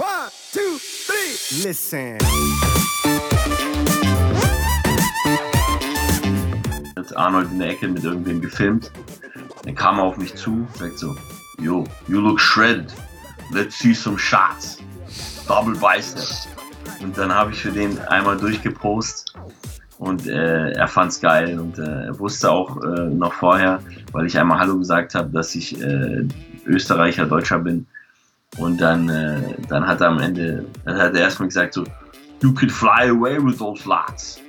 One, two, three. Listen. Hat Arnold in der Ecke mit irgendwem gefilmt. Dann kam er auf mich zu, sagt so, yo, you look shredded. Let's see some shots. Double Bicep. Und dann habe ich für den einmal durchgepostet und äh, er fand's geil und äh, er wusste auch äh, noch vorher, weil ich einmal Hallo gesagt habe, dass ich äh, Österreicher, Deutscher bin. Und dann, äh, dann hat er am Ende, dann hat er erstmal gesagt so, you can fly away with those lads.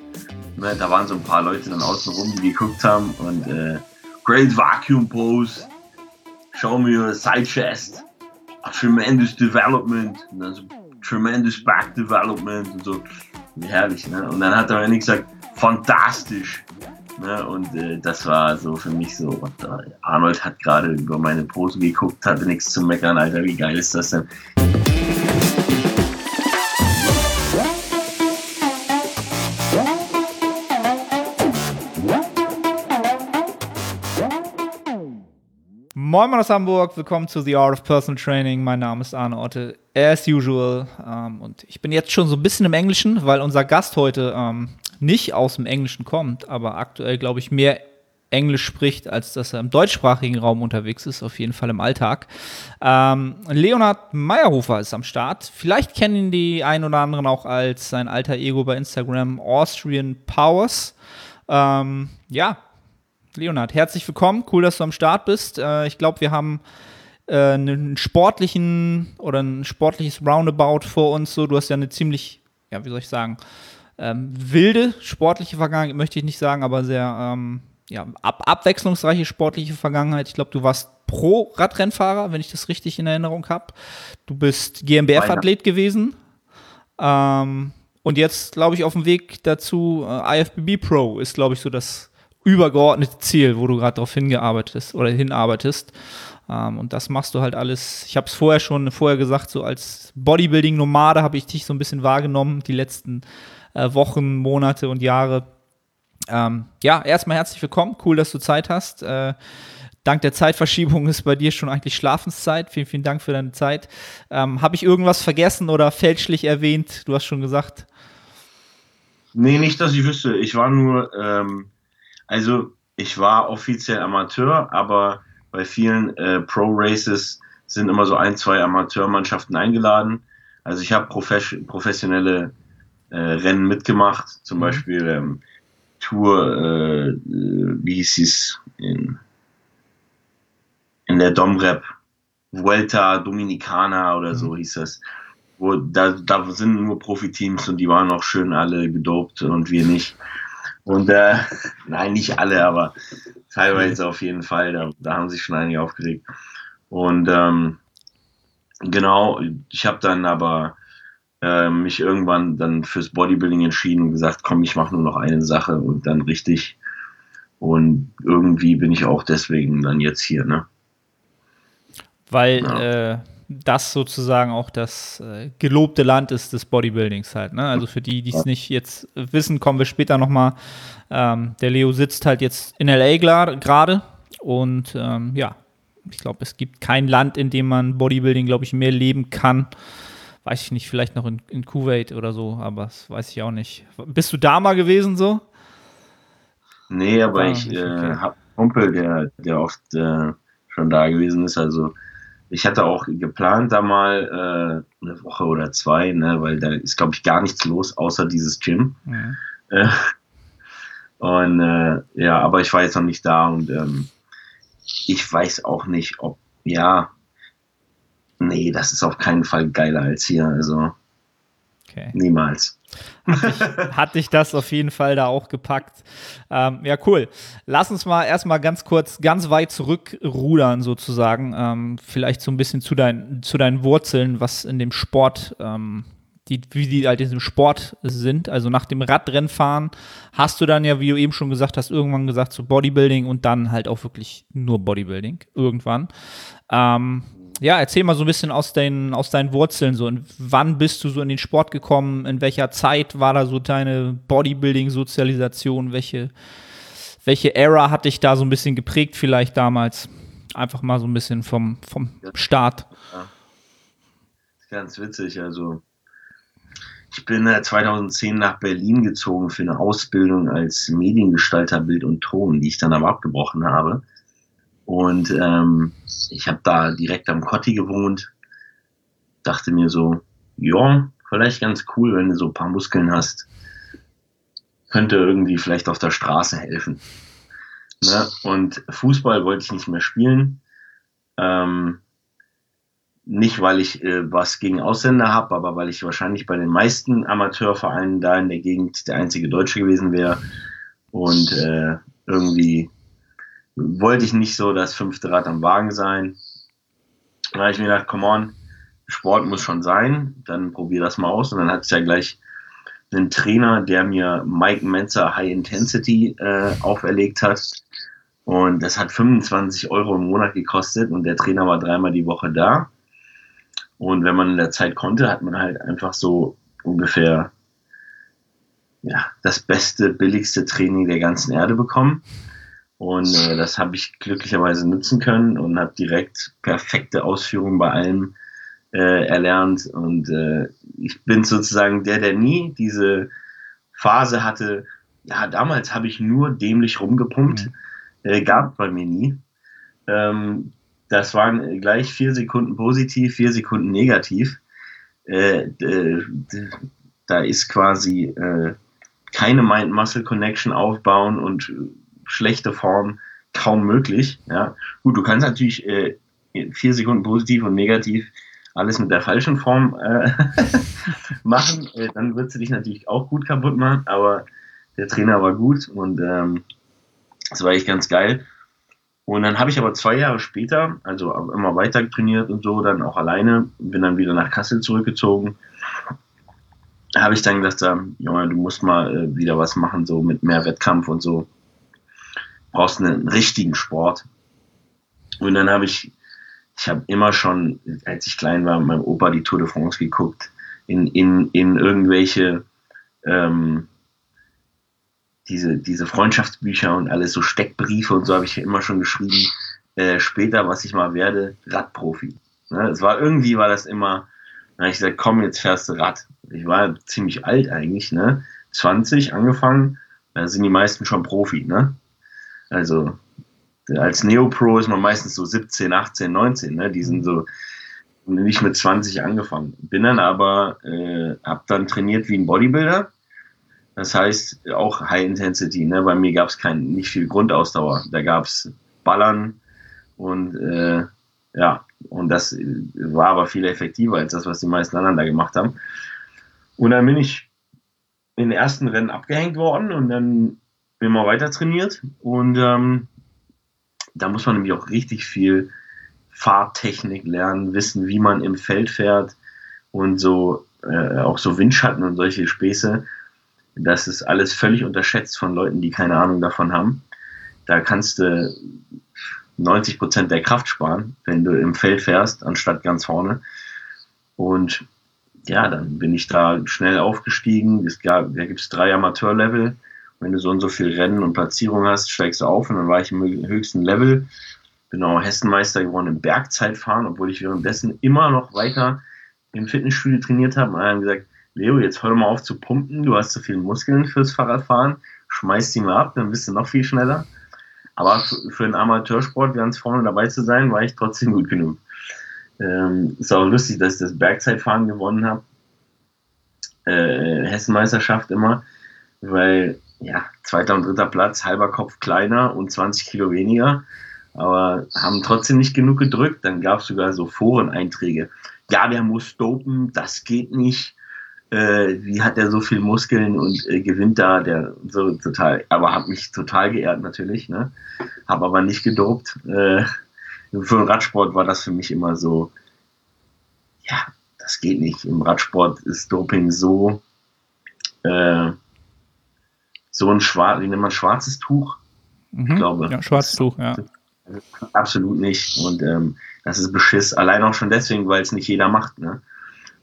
Ne, da waren so ein paar Leute dann außen rum, die geguckt haben und äh, great vacuum pose, show me your side chest, a tremendous development, und dann so tremendous back development und so, herrlich. Ne? Und dann hat er mir gesagt, fantastisch. Ne? Und äh, das war so für mich so, what the, Arnold hat gerade über meine Pose geguckt, hatte nichts zu meckern, Alter, wie geil ist das denn? Moin Moin aus Hamburg, willkommen zu The Art of Personal Training. Mein Name ist Arne Otte, as usual. Ähm, und ich bin jetzt schon so ein bisschen im Englischen, weil unser Gast heute ähm, nicht aus dem Englischen kommt, aber aktuell, glaube ich, mehr Englisch spricht, als dass er im deutschsprachigen Raum unterwegs ist, auf jeden Fall im Alltag. Ähm, Leonhard Meyerhofer ist am Start. Vielleicht kennen ihn die ein oder anderen auch als sein alter Ego bei Instagram, Austrian Powers. Ähm, ja, Leonhard, herzlich willkommen. Cool, dass du am Start bist. Äh, ich glaube, wir haben äh, einen sportlichen oder ein sportliches Roundabout vor uns. So, du hast ja eine ziemlich, ja, wie soll ich sagen, ähm, wilde sportliche Vergangenheit, möchte ich nicht sagen, aber sehr ähm, ja, ab abwechslungsreiche sportliche Vergangenheit. Ich glaube, du warst Pro-Radrennfahrer, wenn ich das richtig in Erinnerung habe. Du bist GmbF-Athlet gewesen. Ähm, und jetzt, glaube ich, auf dem Weg dazu, äh, IFBB Pro ist, glaube ich, so das übergeordnete Ziel, wo du gerade darauf hingearbeitet oder hinarbeitest. Ähm, und das machst du halt alles. Ich habe es vorher schon vorher gesagt, so als Bodybuilding-Nomade habe ich dich so ein bisschen wahrgenommen, die letzten äh, Wochen, Monate und Jahre. Ähm, ja, erstmal herzlich willkommen. Cool, dass du Zeit hast. Äh, dank der Zeitverschiebung ist bei dir schon eigentlich Schlafenszeit. Vielen, vielen Dank für deine Zeit. Ähm, habe ich irgendwas vergessen oder fälschlich erwähnt? Du hast schon gesagt. Nee, nicht, dass ich wüsste. Ich war nur, ähm, also ich war offiziell Amateur, aber bei vielen äh, Pro-Races sind immer so ein, zwei Amateurmannschaften eingeladen. Also ich habe profes professionelle äh, Rennen mitgemacht, zum mhm. Beispiel ähm, Tour, äh, wie hieß es, in, in der Domrep, Vuelta Dominicana oder so mhm. hieß das. Wo, da, da sind nur Profiteams und die waren auch schön alle gedopt und wir nicht. Und äh, nein, nicht alle, aber teilweise auf jeden Fall. Da, da haben sich schon einige aufgeregt. Und ähm, genau, ich habe dann aber äh, mich irgendwann dann fürs Bodybuilding entschieden und gesagt, komm, ich mache nur noch eine Sache und dann richtig. Und irgendwie bin ich auch deswegen dann jetzt hier, ne? Weil ja. äh, das sozusagen auch das äh, gelobte Land ist des Bodybuildings halt. Ne? Also für die, die es nicht jetzt wissen, kommen wir später nochmal. Ähm, der Leo sitzt halt jetzt in LA gerade und ähm, ja, ich glaube, es gibt kein Land, in dem man Bodybuilding, glaube ich, mehr leben kann. Weiß ich nicht, vielleicht noch in, in Kuwait oder so, aber das weiß ich auch nicht. Bist du da mal gewesen so? Nee, aber ah, ich äh, habe einen Kumpel, der, der oft äh, schon da gewesen ist. Also ich hatte auch geplant, da mal äh, eine Woche oder zwei, ne, weil da ist, glaube ich, gar nichts los, außer dieses Gym. Mhm. Äh, und äh, ja, aber ich war jetzt noch nicht da und ähm, ich weiß auch nicht, ob, ja, nee, das ist auf keinen Fall geiler als hier, also okay. niemals. Hat dich, hat dich, das auf jeden Fall da auch gepackt. Ähm, ja, cool. Lass uns mal erstmal ganz kurz, ganz weit zurückrudern sozusagen. Ähm, vielleicht so ein bisschen zu, dein, zu deinen Wurzeln, was in dem Sport, ähm, die, wie die halt in diesem Sport sind. Also nach dem Radrennfahren hast du dann ja, wie du eben schon gesagt hast, irgendwann gesagt so Bodybuilding und dann halt auch wirklich nur Bodybuilding irgendwann. Ja, erzähl mal so ein bisschen aus deinen, aus deinen Wurzeln. So, und wann bist du so in den Sport gekommen? In welcher Zeit war da so deine Bodybuilding-Sozialisation? Welche, welche Era hat dich da so ein bisschen geprägt, vielleicht damals? Einfach mal so ein bisschen vom, vom Start. ganz witzig. Also ich bin äh, 2010 nach Berlin gezogen für eine Ausbildung als Mediengestalter Bild und Ton, die ich dann aber abgebrochen habe. Und ähm, ich habe da direkt am Kotti gewohnt. Dachte mir so, ja, vielleicht ganz cool, wenn du so ein paar Muskeln hast. Könnte irgendwie vielleicht auf der Straße helfen. Ne? Und Fußball wollte ich nicht mehr spielen. Ähm, nicht, weil ich äh, was gegen Ausländer habe, aber weil ich wahrscheinlich bei den meisten Amateurvereinen da in der Gegend der einzige Deutsche gewesen wäre. Und äh, irgendwie wollte ich nicht so das fünfte Rad am Wagen sein. Da habe ich mir gedacht, come on, Sport muss schon sein, dann probier das mal aus. Und dann hat es ja gleich einen Trainer, der mir Mike Menzer High Intensity äh, auferlegt hat. Und das hat 25 Euro im Monat gekostet und der Trainer war dreimal die Woche da. Und wenn man in der Zeit konnte, hat man halt einfach so ungefähr ja, das beste, billigste Training der ganzen Erde bekommen. Und äh, das habe ich glücklicherweise nutzen können und habe direkt perfekte Ausführungen bei allem äh, erlernt. Und äh, ich bin sozusagen der, der nie diese Phase hatte, ja, damals habe ich nur dämlich rumgepumpt, mhm. äh, gab bei mir nie. Ähm, das waren gleich vier Sekunden positiv, vier Sekunden negativ. Äh, da ist quasi äh, keine Mind-Muscle-Connection aufbauen und schlechte Form kaum möglich. Ja. Gut, du kannst natürlich äh, vier Sekunden positiv und negativ alles mit der falschen Form äh, machen. Äh, dann würdest du dich natürlich auch gut kaputt machen, aber der Trainer war gut und ähm, das war echt ganz geil. Und dann habe ich aber zwei Jahre später, also immer weiter trainiert und so, dann auch alleine, bin dann wieder nach Kassel zurückgezogen. Habe ich dann gedacht, Junge, du musst mal äh, wieder was machen, so mit mehr Wettkampf und so. Brauchst einen richtigen Sport. Und dann habe ich, ich habe immer schon, als ich klein war, mit meinem Opa die Tour de France geguckt, in, in, in irgendwelche ähm, diese, diese Freundschaftsbücher und alles, so Steckbriefe und so habe ich immer schon geschrieben, äh, später, was ich mal werde, Radprofi. Ne? Es war irgendwie, war das immer, habe ich gesagt, komm, jetzt fährst du Rad. Ich war ziemlich alt eigentlich, ne? 20 angefangen, da sind die meisten schon Profi, ne? Also als Neopro ist man meistens so 17, 18, 19, ne? Die sind so nicht mit 20 angefangen. Bin dann aber, äh, hab dann trainiert wie ein Bodybuilder das heißt auch High Intensity. Ne? Bei mir gab es kein nicht viel Grundausdauer. Da gab es Ballern und äh, ja, und das war aber viel effektiver als das, was die meisten anderen da gemacht haben. Und dann bin ich in den ersten Rennen abgehängt worden und dann immer weiter trainiert. Und ähm, da muss man nämlich auch richtig viel Fahrtechnik lernen, wissen, wie man im Feld fährt und so äh, auch so Windschatten und solche Späße. Das ist alles völlig unterschätzt von Leuten, die keine Ahnung davon haben. Da kannst du 90 Prozent der Kraft sparen, wenn du im Feld fährst, anstatt ganz vorne. Und ja, dann bin ich da schnell aufgestiegen. Es gab, da gibt es drei Amateurlevel. Wenn du so und so viel Rennen und Platzierung hast, steigst du auf und dann war ich im höchsten Level. Bin auch Hessenmeister geworden im Bergzeitfahren, obwohl ich währenddessen immer noch weiter im Fitnessstudio trainiert habe. Und haben gesagt, Leo, jetzt hör mal auf zu pumpen, du hast zu viele Muskeln fürs Fahrradfahren, schmeiß die mal ab, dann bist du noch viel schneller. Aber für einen Amateursport ganz vorne dabei zu sein, war ich trotzdem gut genug. Ähm, ist auch lustig, dass ich das Bergzeitfahren gewonnen habe. Äh, Hessenmeisterschaft immer, weil ja, zweiter und dritter Platz, halber Kopf kleiner und 20 Kilo weniger, aber haben trotzdem nicht genug gedrückt. Dann gab es sogar so Foreneinträge. Ja, der muss dopen, das geht nicht äh, wie hat er so viel Muskeln und äh, gewinnt da, der so total, aber hat mich total geehrt natürlich, ne? Habe aber nicht gedopt. Äh, für den Radsport war das für mich immer so, ja, das geht nicht. Im Radsport ist Doping so, äh, so ein schwarz, wie nennt man schwarzes Tuch? Mhm. Ich glaube. Ja, schwarzes Tuch, ja. Absolut nicht. Und ähm, das ist Beschiss. Allein auch schon deswegen, weil es nicht jeder macht. Ne?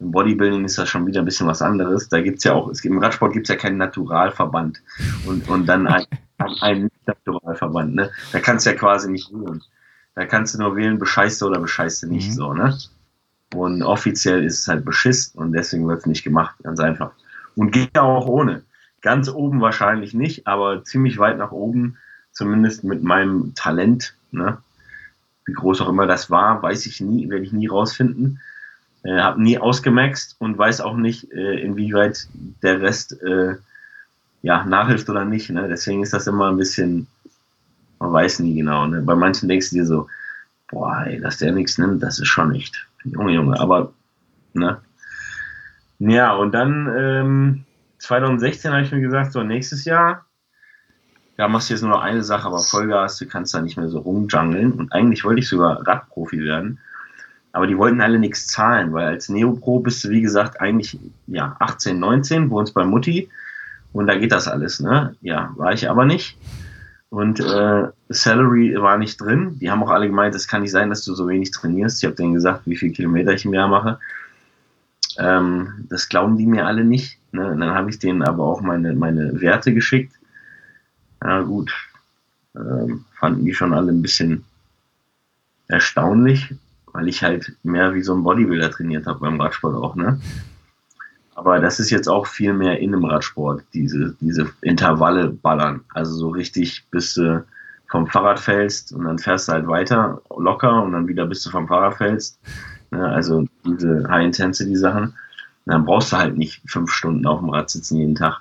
Im Bodybuilding ist das schon wieder ein bisschen was anderes. Da gibt es ja auch, es gibt, im Radsport gibt es ja keinen Naturalverband und, und dann einen, einen Naturalverband. Ne? Da kannst du ja quasi nicht wählen. Da kannst du nur wählen, bescheißt du oder bescheißt du nicht mhm. so. Ne? Und offiziell ist es halt Beschiss und deswegen wird es nicht gemacht, ganz einfach. Und geht ja auch ohne. Ganz oben wahrscheinlich nicht, aber ziemlich weit nach oben, zumindest mit meinem Talent. Ne? Wie groß auch immer das war, weiß ich nie, werde ich nie rausfinden. Äh, habe nie ausgemaxt und weiß auch nicht, äh, inwieweit der Rest äh, ja, nachhilft oder nicht. Ne? Deswegen ist das immer ein bisschen, man weiß nie genau. Ne? Bei manchen denkst du dir so, boah, ey, dass der nichts nimmt, das ist schon nicht. Junge, Junge, aber, ne? Ja, und dann ähm, 2016 habe ich mir gesagt, so nächstes Jahr, ja, machst du jetzt nur noch eine Sache, aber Vollgas, du kannst da nicht mehr so rumjungeln. Und eigentlich wollte ich sogar Radprofi werden. Aber die wollten alle nichts zahlen, weil als Neopro bist du, wie gesagt, eigentlich ja, 18, 19, wohnst bei Mutti und da geht das alles. Ne? Ja, war ich aber nicht. Und äh, Salary war nicht drin. Die haben auch alle gemeint, es kann nicht sein, dass du so wenig trainierst. Ich habe denen gesagt, wie viele Kilometer ich im Jahr mache. Ähm, das glauben die mir alle nicht. Ne? Und dann habe ich denen aber auch meine, meine Werte geschickt. Ja gut, ähm, fanden die schon alle ein bisschen erstaunlich, weil ich halt mehr wie so ein Bodybuilder trainiert habe beim Radsport auch. Ne? Aber das ist jetzt auch viel mehr in dem Radsport, diese, diese Intervalle ballern. Also so richtig, bis du vom Fahrrad fällst und dann fährst du halt weiter locker und dann wieder bis du vom Fahrrad fällst. Ne, also diese High-Intensity-Sachen. Dann brauchst du halt nicht fünf Stunden auf dem Rad sitzen jeden Tag.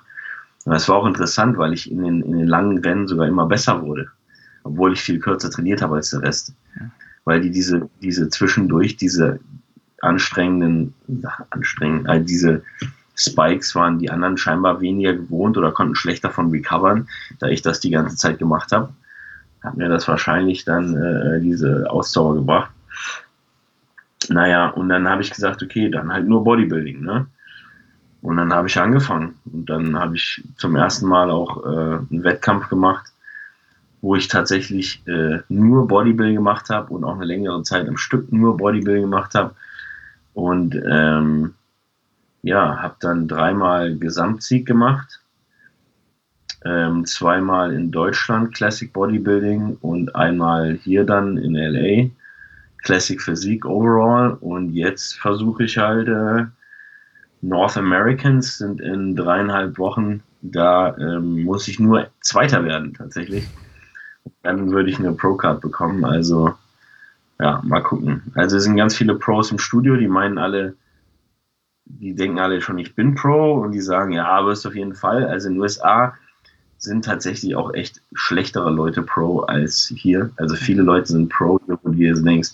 Und das war auch interessant, weil ich in den, in den langen Rennen sogar immer besser wurde. Obwohl ich viel kürzer trainiert habe als der Rest. Weil die diese, diese zwischendurch, diese anstrengenden, anstrengend, also diese Spikes waren die anderen scheinbar weniger gewohnt oder konnten schlechter von recovern, da ich das die ganze Zeit gemacht habe. Hat mir das wahrscheinlich dann äh, diese Ausdauer gebracht. Naja, und dann habe ich gesagt, okay, dann halt nur Bodybuilding, ne? Und dann habe ich angefangen. Und dann habe ich zum ersten Mal auch äh, einen Wettkampf gemacht, wo ich tatsächlich äh, nur Bodybuilding gemacht habe und auch eine längere Zeit am Stück nur Bodybuilding gemacht habe und ähm, ja, habe dann dreimal Gesamtsieg gemacht, ähm, zweimal in Deutschland Classic Bodybuilding und einmal hier dann in LA Classic Physik Overall und jetzt versuche ich halt äh, North Americans sind in dreieinhalb Wochen, da ähm, muss ich nur Zweiter werden tatsächlich. Dann würde ich eine Pro-Card bekommen, also ja, mal gucken. Also es sind ganz viele Pros im Studio, die meinen alle, die denken alle schon, ich bin Pro und die sagen, ja, wirst auf jeden Fall. Also in den USA sind tatsächlich auch echt schlechtere Leute Pro als hier. Also viele Leute sind Pro, wo du dir denkst,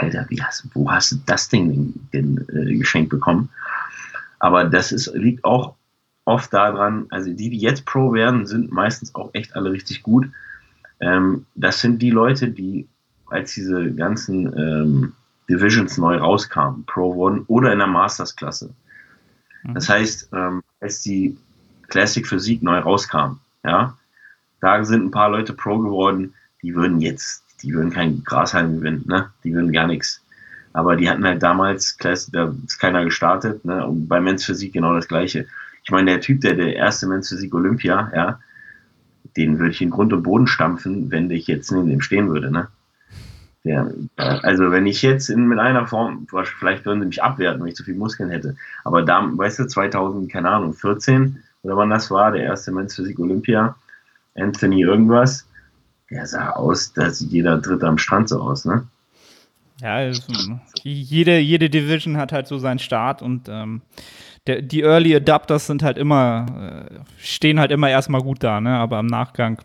Alter, wie hast, wo hast du das Ding denn, äh, geschenkt bekommen? Aber das ist, liegt auch oft daran, also die, die jetzt Pro werden, sind meistens auch echt alle richtig gut. Ähm, das sind die Leute, die als diese ganzen ähm, Divisions neu rauskamen, Pro One oder in der Masters-Klasse. Mhm. Das heißt, ähm, als die Classic Physik neu rauskam, ja, da sind ein paar Leute Pro geworden, die würden jetzt, die würden kein Grashalm gewinnen, ne? Die würden gar nichts. Aber die hatten halt damals, da ist keiner gestartet, ne? Und bei Men's Physik genau das Gleiche. Ich meine, der Typ, der der erste Men's Physik Olympia, ja, den würde ich in Grund und Boden stampfen, wenn ich jetzt neben dem stehen würde, ne? Der, also wenn ich jetzt in, mit einer Form, vielleicht würden sie mich abwerten, wenn ich zu viel Muskeln hätte. Aber da, weißt du, 2000, keine Ahnung, 14 oder wann das war, der erste Men's Physik Olympia, Anthony irgendwas, der sah aus, da sieht jeder Dritte am Strand so aus, ne? Ja, also, jede, jede Division hat halt so seinen Start und ähm, der, die Early Adapters sind halt immer, äh, stehen halt immer erstmal gut da, ne? Aber im Nachgang,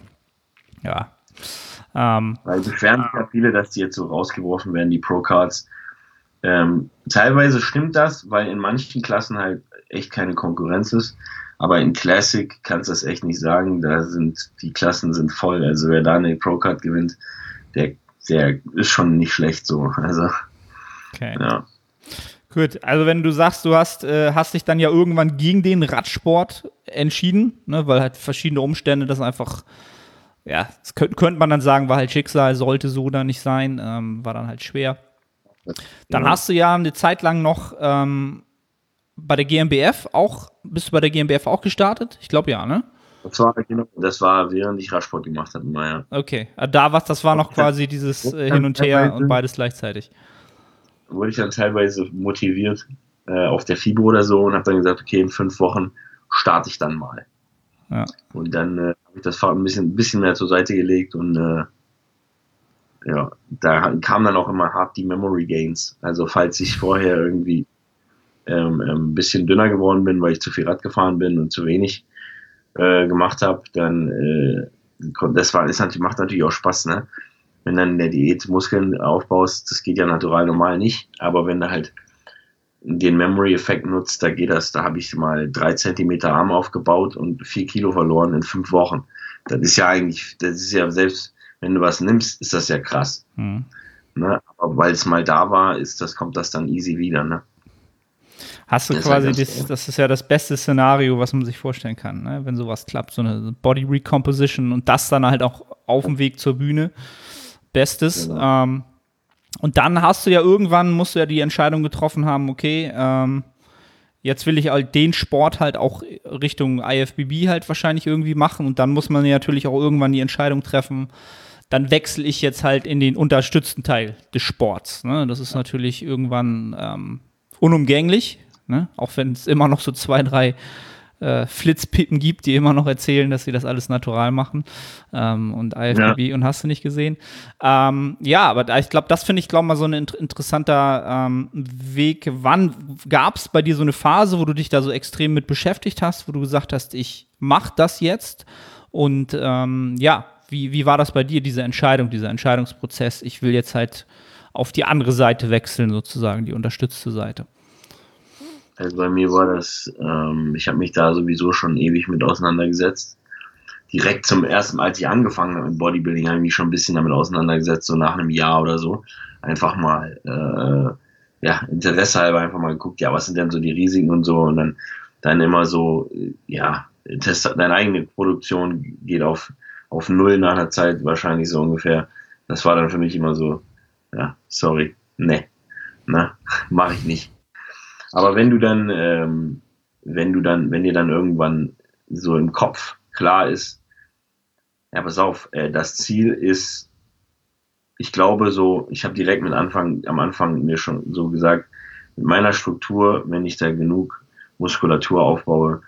ja, ähm, Weil beschweren sich ja viele, dass die jetzt so rausgeworfen werden, die Pro-Cards. Ähm, teilweise stimmt das, weil in manchen Klassen halt echt keine Konkurrenz ist. Aber in Classic kannst du das echt nicht sagen. Da sind, die Klassen sind voll. Also wer da eine Pro-Card gewinnt, der, der ist schon nicht schlecht so. Also, okay. ja. Gut, also wenn du sagst, du hast, äh, hast dich dann ja irgendwann gegen den Radsport entschieden, ne, weil halt verschiedene Umstände das einfach ja, das könnte, könnte man dann sagen, war halt Schicksal, sollte so da nicht sein, ähm, war dann halt schwer. Dann ja. hast du ja eine Zeit lang noch ähm, bei der GmbF auch, bist du bei der GmbF auch gestartet? Ich glaube ja, ne? Das war, genau, das war während ich Radsport gemacht habe, naja. Okay, ah, da was, das war noch quasi dieses äh, Hin und Her und beides gleichzeitig. wurde ich dann teilweise motiviert äh, auf der FIBO oder so und habe dann gesagt, okay, in fünf Wochen starte ich dann mal. Ja. Und dann äh, habe ich das Fahrrad ein bisschen, ein bisschen mehr zur Seite gelegt und äh, ja, da kamen dann auch immer hart die Memory Gains. Also falls ich vorher irgendwie ähm, ein ähm, bisschen dünner geworden bin, weil ich zu viel Rad gefahren bin und zu wenig äh, gemacht habe, dann äh, das war, ist natürlich, macht natürlich auch Spaß, ne? Wenn dann in der Diät Muskeln aufbaust, das geht ja natural normal nicht, aber wenn du halt den Memory-Effekt nutzt, da geht das. Da habe ich mal drei Zentimeter Arm aufgebaut und vier Kilo verloren in fünf Wochen. Das ist ja eigentlich, das ist ja selbst, wenn du was nimmst, ist das ja krass. Mhm. Ne? Aber weil es mal da war, ist das, kommt das dann easy wieder. Ne? Hast du das quasi, das, das, ist ja das beste Szenario, was man sich vorstellen kann, ne? wenn sowas klappt, so eine Body Recomposition und das dann halt auch auf dem Weg zur Bühne. Bestes. Genau. Ähm, und dann hast du ja irgendwann, musst du ja die Entscheidung getroffen haben, okay, ähm, jetzt will ich halt den Sport halt auch Richtung IFBB halt wahrscheinlich irgendwie machen und dann muss man ja natürlich auch irgendwann die Entscheidung treffen, dann wechsle ich jetzt halt in den unterstützten Teil des Sports. Ne? Das ist natürlich irgendwann ähm, unumgänglich, ne? auch wenn es immer noch so zwei, drei äh, Flitzpitten gibt, die immer noch erzählen, dass sie das alles natural machen ähm, und IFBB ja. und hast du nicht gesehen. Ähm, ja, aber ich glaube, das finde ich, glaube mal so ein inter interessanter ähm, Weg. Wann gab es bei dir so eine Phase, wo du dich da so extrem mit beschäftigt hast, wo du gesagt hast, ich mache das jetzt und ähm, ja, wie, wie war das bei dir, diese Entscheidung, dieser Entscheidungsprozess? Ich will jetzt halt auf die andere Seite wechseln, sozusagen, die unterstützte Seite. Also bei mir war das, ähm, ich habe mich da sowieso schon ewig mit auseinandergesetzt. Direkt zum ersten Mal, als ich angefangen habe mit Bodybuilding, habe ich mich schon ein bisschen damit auseinandergesetzt, so nach einem Jahr oder so. Einfach mal, äh, ja, Interesse halber einfach mal geguckt, ja, was sind denn so die Risiken und so. Und dann, dann immer so, ja, Test, deine eigene Produktion geht auf, auf Null nach einer Zeit, wahrscheinlich so ungefähr. Das war dann für mich immer so, ja, sorry, ne, ne, mache ich nicht. Aber wenn du dann, ähm, wenn du dann, wenn dir dann irgendwann so im Kopf klar ist, ja, pass auf, äh, das Ziel ist, ich glaube so, ich habe direkt mit Anfang, am Anfang mir schon so gesagt, mit meiner Struktur, wenn ich da genug Muskulatur aufbaue,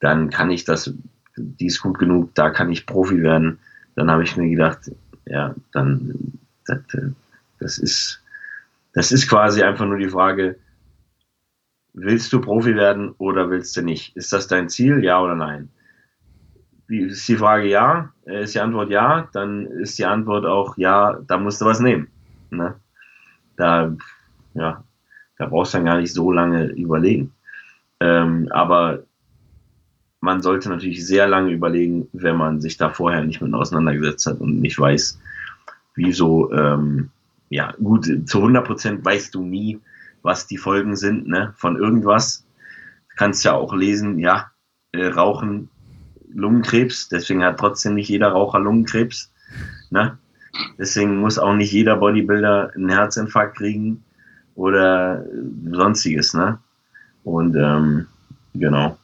dann kann ich das, die ist gut genug, da kann ich Profi werden. Dann habe ich mir gedacht, ja, dann, das, das ist, das ist quasi einfach nur die Frage, willst du Profi werden oder willst du nicht? Ist das dein Ziel, ja oder nein? Ist die Frage ja, äh, ist die Antwort ja, dann ist die Antwort auch ja, da musst du was nehmen. Ne? Da, ja, da brauchst du dann gar nicht so lange überlegen. Ähm, aber man sollte natürlich sehr lange überlegen, wenn man sich da vorher nicht mit auseinandergesetzt hat und nicht weiß, wieso, ähm, ja, gut, zu 100 Prozent weißt du nie, was die Folgen sind ne, von irgendwas. Du kannst ja auch lesen, ja, äh, Rauchen, Lungenkrebs, deswegen hat trotzdem nicht jeder Raucher Lungenkrebs. Ne? Deswegen muss auch nicht jeder Bodybuilder einen Herzinfarkt kriegen oder sonstiges. Ne? Und ähm, genau.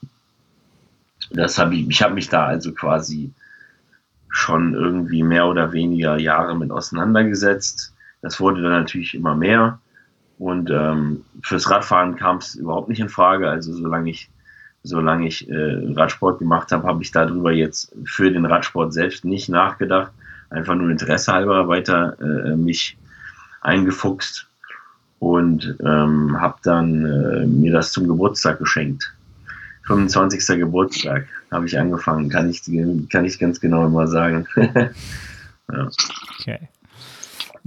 Das habe ich, ich habe mich da also quasi schon irgendwie mehr oder weniger Jahre mit auseinandergesetzt. Das wurde dann natürlich immer mehr. Und ähm, fürs Radfahren kam es überhaupt nicht in Frage. Also solange ich, solange ich äh, Radsport gemacht habe, habe ich darüber jetzt für den Radsport selbst nicht nachgedacht. Einfach nur Interesse halber weiter äh, mich eingefuchst und ähm, habe dann äh, mir das zum Geburtstag geschenkt. 25. Geburtstag habe ich angefangen, kann ich, kann ich ganz genau immer sagen. ja. Okay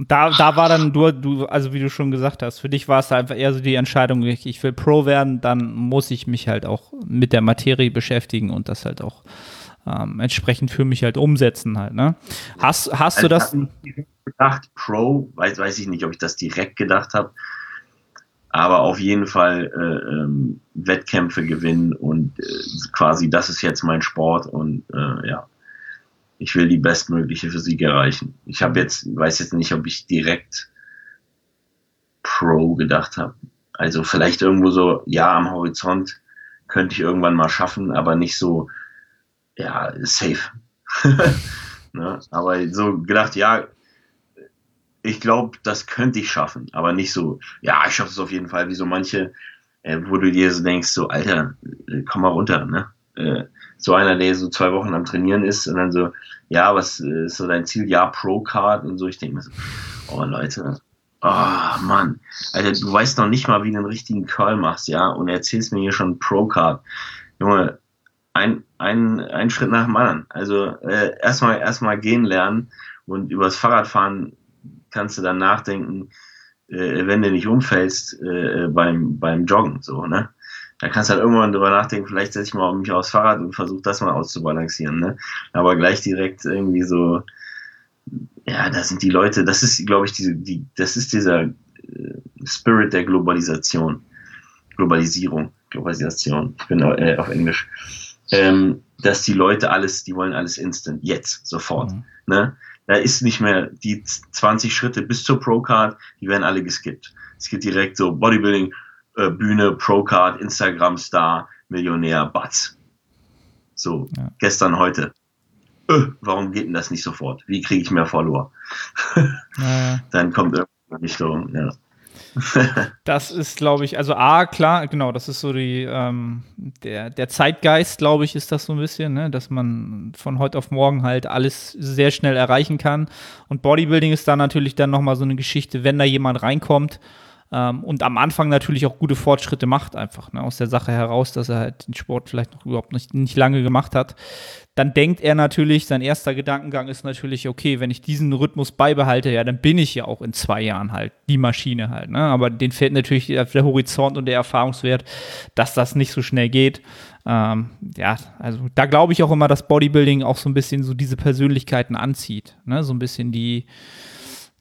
da, da war dann du, du, also wie du schon gesagt hast, für dich war es einfach eher so die Entscheidung, ich will Pro werden, dann muss ich mich halt auch mit der Materie beschäftigen und das halt auch ähm, entsprechend für mich halt umsetzen halt, ne? Hast, hast also du das? gedacht, Pro, weiß, weiß ich nicht, ob ich das direkt gedacht habe, aber auf jeden Fall äh, ähm, Wettkämpfe gewinnen und äh, quasi das ist jetzt mein Sport und äh, ja, ich will die bestmögliche Physik erreichen. Ich habe jetzt, weiß jetzt nicht, ob ich direkt Pro gedacht habe. Also vielleicht irgendwo so, ja, am Horizont könnte ich irgendwann mal schaffen, aber nicht so, ja, safe. ne? Aber so gedacht, ja, ich glaube, das könnte ich schaffen, aber nicht so, ja, ich schaffe es auf jeden Fall, wie so manche, äh, wo du dir so denkst, so, Alter, äh, komm mal runter, ne? Äh, so einer, der so zwei Wochen am Trainieren ist und dann so, ja, was äh, ist so dein Ziel? Ja, Pro-Card und so. Ich denke mir so, oh Leute, oh Mann, Alter, du weißt noch nicht mal, wie du einen richtigen Curl machst, ja, und erzählst mir hier schon Pro-Card. Junge, ein, ein, ein Schritt nach dem anderen. Also äh, erstmal erstmal gehen lernen und übers Fahrradfahren kannst du dann nachdenken, äh, wenn du nicht umfällst äh, beim, beim Joggen, so, ne? Da kannst du halt irgendwann drüber nachdenken, vielleicht setze ich mal mich aufs Fahrrad und versuche das mal auszubalancieren, ne? Aber gleich direkt irgendwie so, ja, da sind die Leute, das ist, glaube ich, diese, die, das ist dieser äh, Spirit der Globalisation. Globalisierung, Globalisation, ich bin äh, auf Englisch. Ähm, dass die Leute alles, die wollen alles instant, jetzt, sofort. Mhm. Ne? da ist nicht mehr die 20 Schritte bis zur Pro-Card, die werden alle geskippt. Es geht direkt so Bodybuilding, äh, Bühne, Pro-Card, Instagram-Star, Millionär, Batz. So, ja. gestern, heute. Öh, warum geht denn das nicht sofort? Wie kriege ich mehr Follower? Ja. Dann kommt irgendwann nicht so, ja. das ist, glaube ich, also A, klar, genau, das ist so die, ähm, der, der Zeitgeist, glaube ich, ist das so ein bisschen, ne? dass man von heute auf morgen halt alles sehr schnell erreichen kann. Und Bodybuilding ist da natürlich dann nochmal so eine Geschichte, wenn da jemand reinkommt ähm, und am Anfang natürlich auch gute Fortschritte macht, einfach ne? aus der Sache heraus, dass er halt den Sport vielleicht noch überhaupt nicht, nicht lange gemacht hat, dann denkt er natürlich, sein erster Gedankengang ist natürlich, okay, wenn ich diesen Rhythmus beibehalte, ja, dann bin ich ja auch in zwei Jahren halt die Maschine halt. Ne? Aber den fehlt natürlich der Horizont und der Erfahrungswert, dass das nicht so schnell geht. Ähm, ja, also da glaube ich auch immer, dass Bodybuilding auch so ein bisschen so diese Persönlichkeiten anzieht. Ne? So ein bisschen die,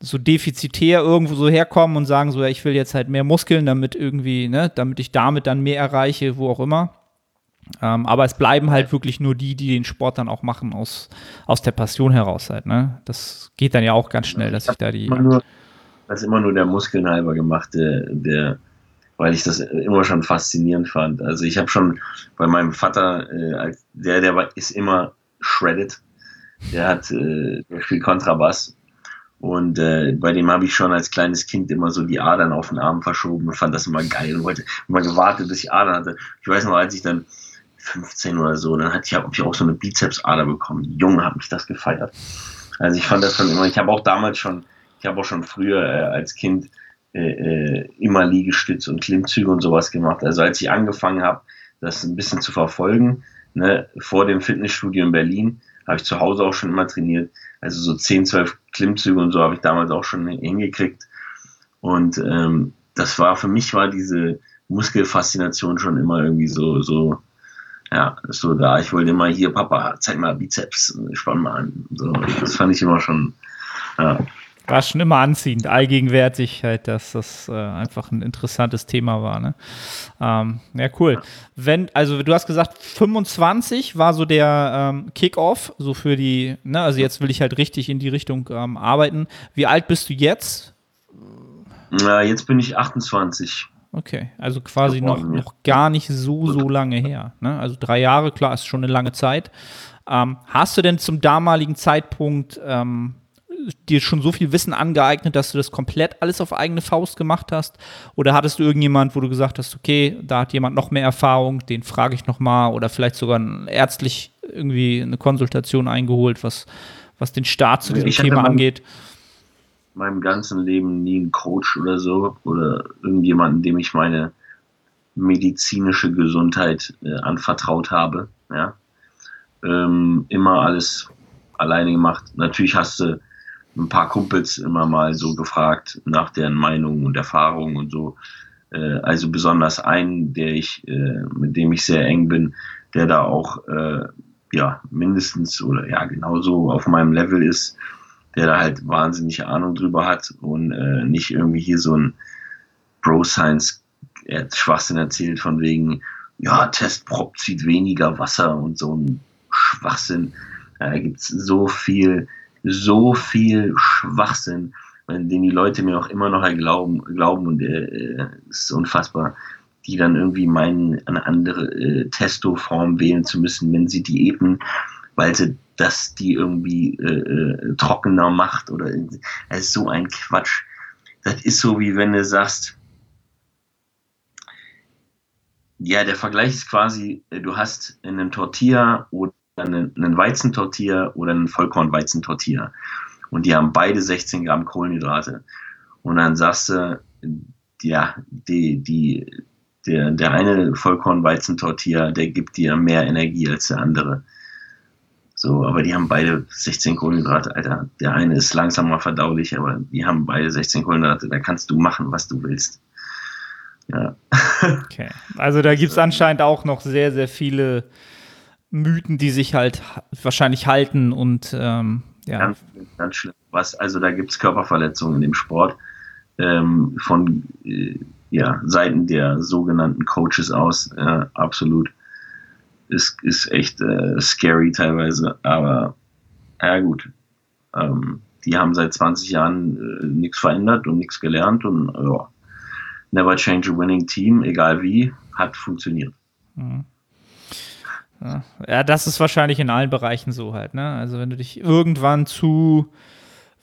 so defizitär irgendwo so herkommen und sagen so, ja, ich will jetzt halt mehr Muskeln, damit irgendwie, ne, damit ich damit dann mehr erreiche, wo auch immer. Ähm, aber es bleiben halt wirklich nur die, die den Sport dann auch machen aus, aus der Passion heraus halt, ne? Das geht dann ja auch ganz schnell, dass ich da die. Nur, das ist immer nur der Muskeln halber gemacht, der, der, weil ich das immer schon faszinierend fand. Also ich habe schon bei meinem Vater, äh, der, der war, ist immer shredded. Der hat, äh, der spielt Kontrabass und äh, bei dem habe ich schon als kleines Kind immer so die Adern auf den Arm verschoben und fand das immer geil und wollte immer gewartet, bis ich Adern hatte. Ich weiß noch, als ich dann 15 oder so, dann hatte ich, hab ich auch so eine Bizepsader bekommen. Junge, hat mich das gefeiert. Also ich fand das schon immer, ich habe auch damals schon, ich habe auch schon früher äh, als Kind äh, äh, immer Liegestütz und Klimmzüge und sowas gemacht. Also als ich angefangen habe, das ein bisschen zu verfolgen, ne, vor dem Fitnessstudio in Berlin, habe ich zu Hause auch schon immer trainiert. Also so 10, 12 Klimmzüge und so habe ich damals auch schon hingekriegt. Und ähm, das war für mich war diese Muskelfaszination schon immer irgendwie so, so, ja, so da. Ich wollte immer hier, Papa, zeig mal Bizeps, spann mal an. So, das fand ich immer schon, ja war schon immer anziehend, allgegenwärtig halt, dass das äh, einfach ein interessantes Thema war. Ne? Ähm, ja, cool. Wenn, also du hast gesagt, 25 war so der ähm, Kick-Off, so für die, ne, also jetzt will ich halt richtig in die Richtung ähm, arbeiten. Wie alt bist du jetzt? Na, jetzt bin ich 28. Okay, also quasi noch, noch gar nicht so, so lange her. Ne? Also drei Jahre, klar, ist schon eine lange Zeit. Ähm, hast du denn zum damaligen Zeitpunkt ähm, dir schon so viel Wissen angeeignet, dass du das komplett alles auf eigene Faust gemacht hast? Oder hattest du irgendjemand, wo du gesagt hast, okay, da hat jemand noch mehr Erfahrung, den frage ich noch mal oder vielleicht sogar ärztlich irgendwie eine Konsultation eingeholt, was, was den Start zu diesem ich Thema angeht? meinem ganzen Leben nie einen Coach oder so oder irgendjemanden, dem ich meine medizinische Gesundheit äh, anvertraut habe. Ja? Ähm, immer alles alleine gemacht. Natürlich hast du ein paar Kumpels immer mal so gefragt nach deren Meinung und Erfahrung und so. Äh, also besonders einen, der ich, äh, mit dem ich sehr eng bin, der da auch äh, ja mindestens oder ja genauso auf meinem Level ist, der da halt wahnsinnige Ahnung drüber hat und äh, nicht irgendwie hier so ein Bro Science Schwachsinn erzählt von wegen ja Testprop zieht weniger Wasser und so ein Schwachsinn. Da gibt's so viel so viel Schwachsinn, den die Leute mir auch immer noch glauben, glauben und äh, ist unfassbar, die dann irgendwie meinen, eine andere äh, Testo-Form wählen zu müssen, wenn sie Diäten, weil sie das die irgendwie äh, äh, trockener macht oder das ist so ein Quatsch. Das ist so wie wenn du sagst, ja, der Vergleich ist quasi, du hast einen Tortilla oder einen, einen Weizentortilla oder einen Vollkornweizentortilla und die haben beide 16 Gramm Kohlenhydrate. Und dann sagst du, ja, die, die, der, der eine Vollkornweizentortilla, der gibt dir mehr Energie als der andere. So, aber die haben beide 16 Kohlenhydrate, Alter. Der eine ist langsamer verdaulich, aber die haben beide 16 Kohlenhydrate. Da kannst du machen, was du willst. Ja. Okay. Also da gibt es anscheinend auch noch sehr, sehr viele Mythen, die sich halt wahrscheinlich halten und ähm, ja. Ganz, ganz schlimm. Was, also da gibt es Körperverletzungen in dem Sport ähm, von äh, ja, Seiten der sogenannten Coaches aus. Äh, absolut. Ist, ist echt äh, scary teilweise, aber ja gut. Ähm, die haben seit 20 Jahren äh, nichts verändert und nichts gelernt und ja, never change a winning team, egal wie, hat funktioniert. Mhm. Ja, das ist wahrscheinlich in allen Bereichen so halt, ne? Also wenn du dich irgendwann zu,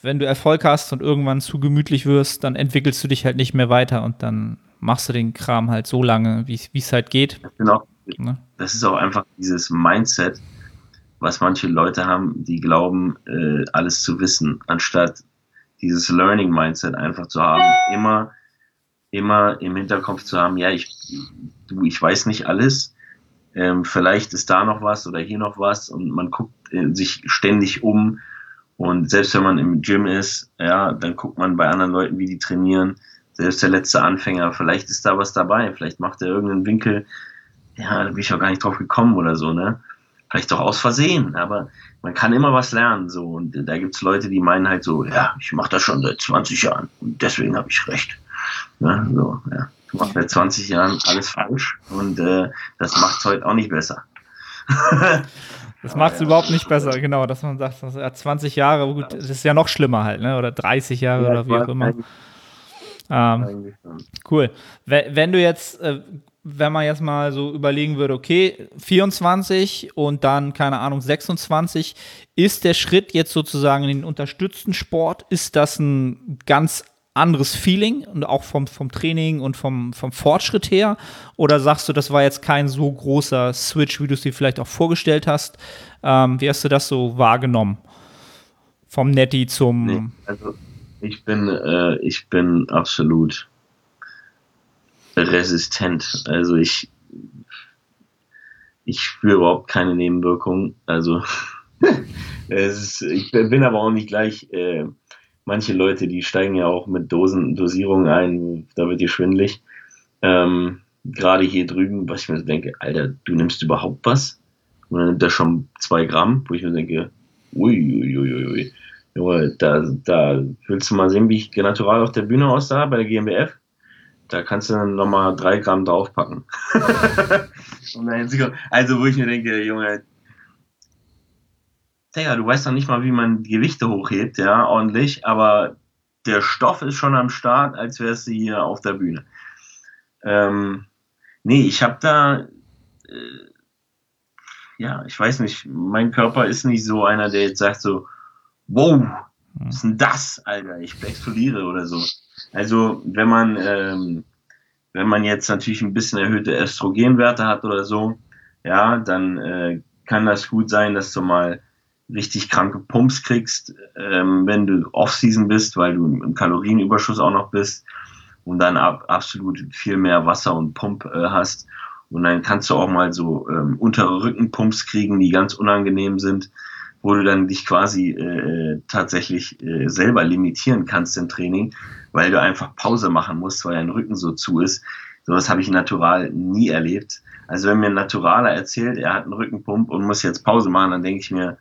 wenn du Erfolg hast und irgendwann zu gemütlich wirst, dann entwickelst du dich halt nicht mehr weiter und dann machst du den Kram halt so lange, wie es halt geht. Genau. Ne? Das ist auch einfach dieses Mindset, was manche Leute haben, die glauben, äh, alles zu wissen, anstatt dieses Learning Mindset einfach zu haben, immer, immer im Hinterkopf zu haben, ja, ich, du, ich weiß nicht alles, ähm, vielleicht ist da noch was oder hier noch was und man guckt äh, sich ständig um und selbst wenn man im Gym ist, ja, dann guckt man bei anderen Leuten, wie die trainieren. Selbst der letzte Anfänger, vielleicht ist da was dabei, vielleicht macht er irgendeinen Winkel, ja, da bin ich auch gar nicht drauf gekommen oder so, ne? Vielleicht doch aus Versehen, aber man kann immer was lernen, so. Und da gibt's Leute, die meinen halt so, ja, ich mache das schon seit 20 Jahren und deswegen habe ich recht. Ja, so, ja machst seit 20 Jahren alles falsch und äh, das macht es heute auch nicht besser. Das macht es ja. überhaupt nicht besser, genau, dass man sagt, ja, 20 Jahre, gut, das ist ja noch schlimmer halt, ne? Oder 30 Jahre ja, oder wie auch immer. Ähm, cool. Wenn du jetzt, äh, wenn man jetzt mal so überlegen würde, okay, 24 und dann, keine Ahnung, 26, ist der Schritt jetzt sozusagen in den unterstützten Sport, ist das ein ganz anderes Feeling und auch vom, vom Training und vom, vom Fortschritt her? Oder sagst du, das war jetzt kein so großer Switch, wie du es dir vielleicht auch vorgestellt hast? Ähm, wie hast du das so wahrgenommen? Vom Netty zum. Nee, also ich bin, äh, ich bin absolut resistent. Also ich, ich spüre überhaupt keine Nebenwirkungen. Also ist, ich bin aber auch nicht gleich. Äh, manche Leute, die steigen ja auch mit Dosen, Dosierungen ein, da wird dir schwindlig. Ähm, Gerade hier drüben, was ich mir denke, Alter, du nimmst überhaupt was? Und dann nimmt er schon zwei Gramm, wo ich mir denke, uiuiuiui. Ui, ui, ui. Junge, da, da willst du mal sehen, wie ich natural auf der Bühne aussah bei der GmbF? Da kannst du dann nochmal drei Gramm draufpacken. also, wo ich mir denke, Junge, Digga, du weißt doch nicht mal, wie man Gewichte hochhebt, ja, ordentlich, aber der Stoff ist schon am Start, als wärst du hier auf der Bühne. Ähm, nee, ich habe da, äh, ja, ich weiß nicht, mein Körper ist nicht so einer, der jetzt sagt so, wow, was ist denn das, Alter, ich explodiere oder so. Also, wenn man, ähm, wenn man jetzt natürlich ein bisschen erhöhte Östrogenwerte hat oder so, ja, dann äh, kann das gut sein, dass du mal richtig kranke Pumps kriegst, ähm, wenn du Off-Season bist, weil du im Kalorienüberschuss auch noch bist und dann ab, absolut viel mehr Wasser und Pump äh, hast. Und dann kannst du auch mal so ähm, untere Rückenpumps kriegen, die ganz unangenehm sind, wo du dann dich quasi äh, tatsächlich äh, selber limitieren kannst im Training, weil du einfach Pause machen musst, weil dein Rücken so zu ist. Sowas habe ich natural nie erlebt. Also wenn mir ein Naturaler erzählt, er hat einen Rückenpump und muss jetzt Pause machen, dann denke ich mir,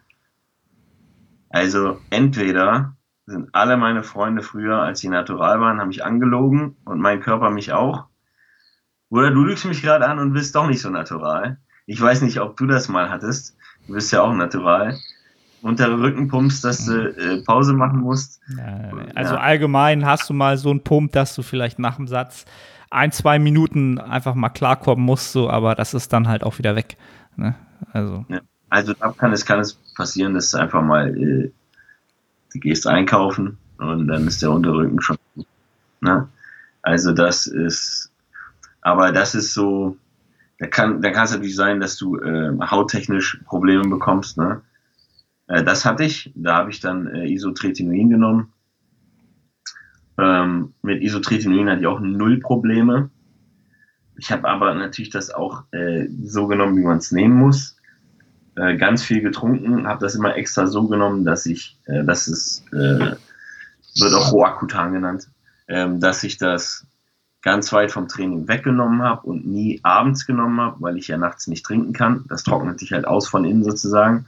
also entweder sind alle meine Freunde früher, als sie natural waren, haben mich angelogen und mein Körper mich auch. Oder du lügst mich gerade an und bist doch nicht so natural. Ich weiß nicht, ob du das mal hattest. Du bist ja auch natural. Unter Rückenpumps, dass du äh, Pause machen musst. Ja, also ja. allgemein hast du mal so einen Pump, dass du vielleicht nach dem Satz ein, zwei Minuten einfach mal klarkommen musst, so, aber das ist dann halt auch wieder weg. Ne? Also. Ja also da kann es, kann es passieren, dass du einfach mal, äh, du gehst einkaufen und dann ist der Unterrücken schon. Ne? Also das ist, aber das ist so, da kann, da kann es natürlich sein, dass du äh, hauttechnisch Probleme bekommst. Ne? Äh, das hatte ich, da habe ich dann äh, Isotretinoin genommen. Ähm, mit Isotretinoin hatte ich auch null Probleme. Ich habe aber natürlich das auch äh, so genommen, wie man es nehmen muss. Äh, ganz viel getrunken, habe das immer extra so genommen, dass ich, äh, das ist, äh, wird auch Roacutan genannt, ähm, dass ich das ganz weit vom Training weggenommen habe und nie abends genommen habe, weil ich ja nachts nicht trinken kann. Das trocknet sich halt aus von innen sozusagen.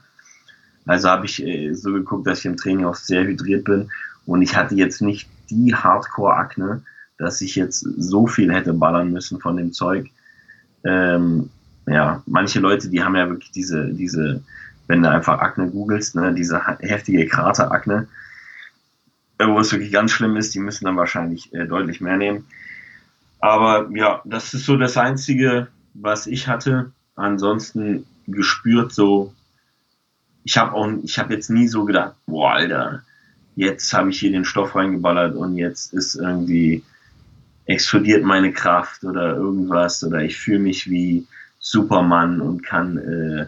Also habe ich äh, so geguckt, dass ich im Training auch sehr hydriert bin und ich hatte jetzt nicht die Hardcore-Akne, dass ich jetzt so viel hätte ballern müssen von dem Zeug. Ähm, ja, manche Leute, die haben ja wirklich diese, diese, wenn du einfach Akne googelst, ne, diese heftige Kraterakne, wo es wirklich ganz schlimm ist, die müssen dann wahrscheinlich äh, deutlich mehr nehmen. Aber ja, das ist so das Einzige, was ich hatte. Ansonsten gespürt so, ich habe auch, ich habe jetzt nie so gedacht, boah, Alter, jetzt habe ich hier den Stoff reingeballert und jetzt ist irgendwie explodiert meine Kraft oder irgendwas oder ich fühle mich wie Superman und kann, äh,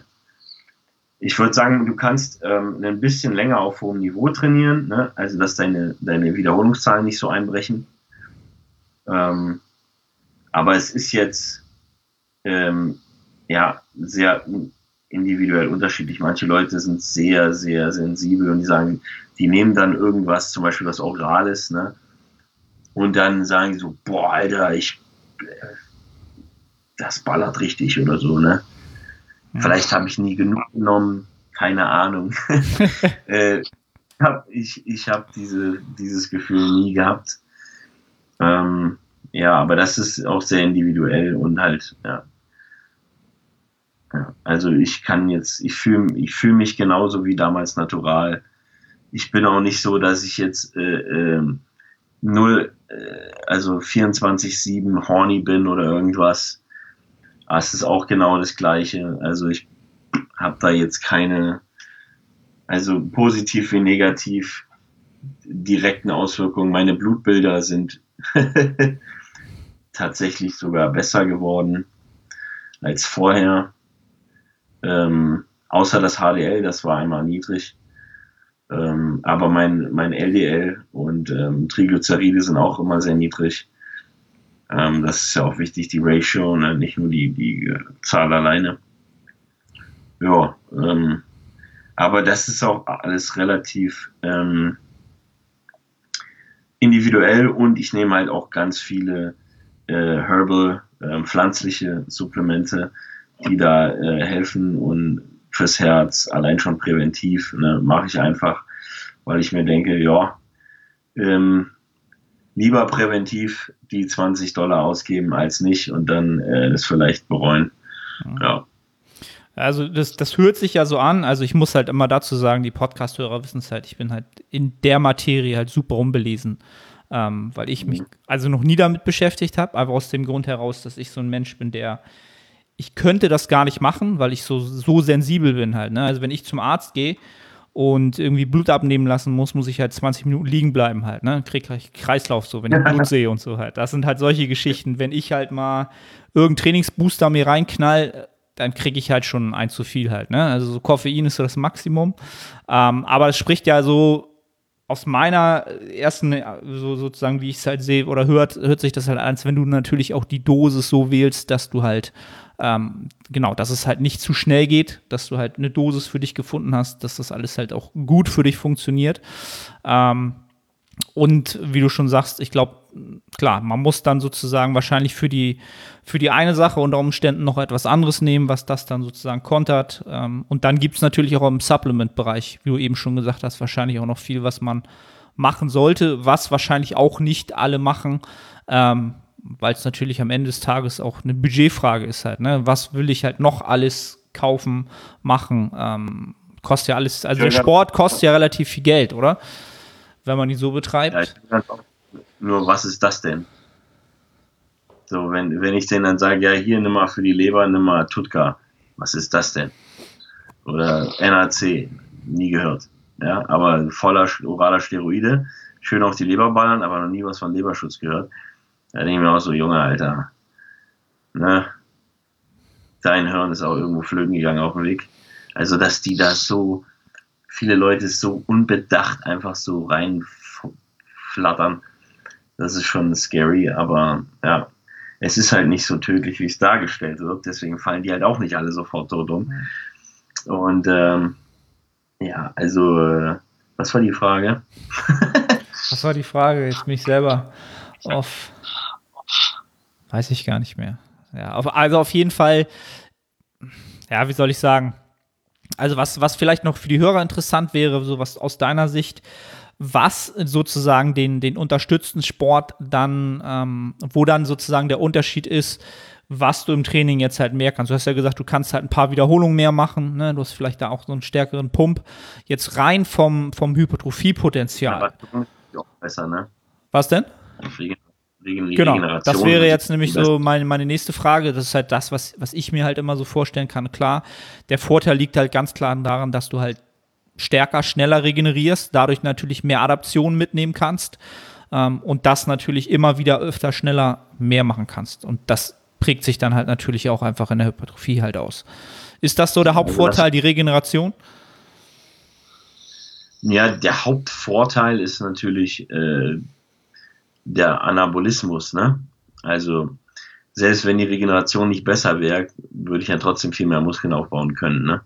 ich würde sagen, du kannst ähm, ein bisschen länger auf hohem Niveau trainieren, ne? also dass deine, deine Wiederholungszahlen nicht so einbrechen. Ähm, aber es ist jetzt ähm, ja sehr individuell unterschiedlich. Manche Leute sind sehr, sehr sensibel und die sagen, die nehmen dann irgendwas, zum Beispiel was Orales, ne? Und dann sagen die so, boah, Alter, ich, das ballert richtig oder so, ne? Ja. Vielleicht habe ich nie genug genommen, keine Ahnung. äh, hab, ich ich habe diese, dieses Gefühl nie gehabt. Ähm, ja, aber das ist auch sehr individuell und halt, ja. ja also ich kann jetzt, ich fühle ich fühl mich genauso wie damals natural. Ich bin auch nicht so, dass ich jetzt äh, äh, null, äh, also 24-7 horny bin oder irgendwas. Aber es ist auch genau das Gleiche. Also ich habe da jetzt keine, also positiv wie negativ direkten Auswirkungen. Meine Blutbilder sind tatsächlich sogar besser geworden als vorher. Ähm, außer das HDL, das war einmal niedrig. Ähm, aber mein, mein LDL und ähm, Triglyceride sind auch immer sehr niedrig. Ähm, das ist ja auch wichtig, die Ratio, ne? nicht nur die, die äh, Zahl alleine. Ja, ähm, aber das ist auch alles relativ ähm, individuell und ich nehme halt auch ganz viele äh, Herbal, äh, pflanzliche Supplemente, die da äh, helfen und fürs Herz, allein schon präventiv, ne, mache ich einfach, weil ich mir denke, ja, ähm, lieber präventiv die 20 Dollar ausgeben als nicht und dann äh, das vielleicht bereuen. Ja. Also das, das hört sich ja so an. Also ich muss halt immer dazu sagen, die Podcast-Hörer wissen es halt, ich bin halt in der Materie halt super unbelesen. Ähm, weil ich mich also noch nie damit beschäftigt habe, aber aus dem Grund heraus, dass ich so ein Mensch bin, der ich könnte das gar nicht machen, weil ich so, so sensibel bin halt. Ne? Also wenn ich zum Arzt gehe und irgendwie Blut abnehmen lassen muss, muss ich halt 20 Minuten liegen bleiben halt. Ne? Krieg gleich Kreislauf so, wenn ich Blut sehe und so halt. Das sind halt solche Geschichten. Wenn ich halt mal irgendeinen Trainingsbooster mir reinknall, dann kriege ich halt schon ein zu viel halt. Ne? Also so Koffein ist so das Maximum. Ähm, aber es spricht ja so aus meiner ersten, so sozusagen, wie ich es halt sehe oder hört, hört sich das halt an, als wenn du natürlich auch die Dosis so wählst, dass du halt ähm, genau, dass es halt nicht zu schnell geht, dass du halt eine Dosis für dich gefunden hast, dass das alles halt auch gut für dich funktioniert. Ähm, und wie du schon sagst, ich glaube, klar, man muss dann sozusagen wahrscheinlich für die, für die eine Sache unter Umständen noch etwas anderes nehmen, was das dann sozusagen kontert. Ähm, und dann gibt es natürlich auch im Supplement-Bereich, wie du eben schon gesagt hast, wahrscheinlich auch noch viel, was man machen sollte, was wahrscheinlich auch nicht alle machen. Weil es natürlich am Ende des Tages auch eine Budgetfrage ist halt, ne? Was will ich halt noch alles kaufen, machen? Ähm, kostet ja alles, also der Sport kostet ja relativ viel Geld, oder? Wenn man ihn so betreibt. Ja, nur was ist das denn? So, wenn, wenn ich denen dann sage, ja, hier nimm mal für die Leber, nimm mal Tutka, was ist das denn? oder NAC, nie gehört. Ja, aber voller oraler Steroide, schön auf die Leber ballern, aber noch nie was von Leberschutz gehört. Da denke ich mir auch so, Junge, Alter, ne, dein Hirn ist auch irgendwo flöten gegangen auf dem Weg. Also, dass die da so, viele Leute so unbedacht einfach so reinflattern, das ist schon scary, aber ja, es ist halt nicht so tödlich, wie es dargestellt wird. Deswegen fallen die halt auch nicht alle sofort tot um. Und ähm, ja, also, äh, was war die Frage? was war die Frage? Jetzt mich selber auf. Weiß ich gar nicht mehr. Ja, auf, also auf jeden Fall, ja, wie soll ich sagen? Also, was, was vielleicht noch für die Hörer interessant wäre, so was aus deiner Sicht, was sozusagen den, den unterstützten Sport dann, ähm, wo dann sozusagen der Unterschied ist, was du im Training jetzt halt mehr kannst. Du hast ja gesagt, du kannst halt ein paar Wiederholungen mehr machen, ne? du hast vielleicht da auch so einen stärkeren Pump. Jetzt rein vom, vom Hypertrophiepotenzial. Ja, besser, ne? Was denn? Wegen genau, das wäre jetzt nämlich so meine, meine nächste Frage. Das ist halt das, was, was ich mir halt immer so vorstellen kann. Klar, der Vorteil liegt halt ganz klar daran, dass du halt stärker, schneller regenerierst, dadurch natürlich mehr Adaptionen mitnehmen kannst ähm, und das natürlich immer wieder öfter, schneller mehr machen kannst. Und das prägt sich dann halt natürlich auch einfach in der Hypertrophie halt aus. Ist das so der also Hauptvorteil, die Regeneration? Ja, der Hauptvorteil ist natürlich äh, der Anabolismus, ne? Also selbst wenn die Regeneration nicht besser wäre, würde ich ja trotzdem viel mehr Muskeln aufbauen können, ne?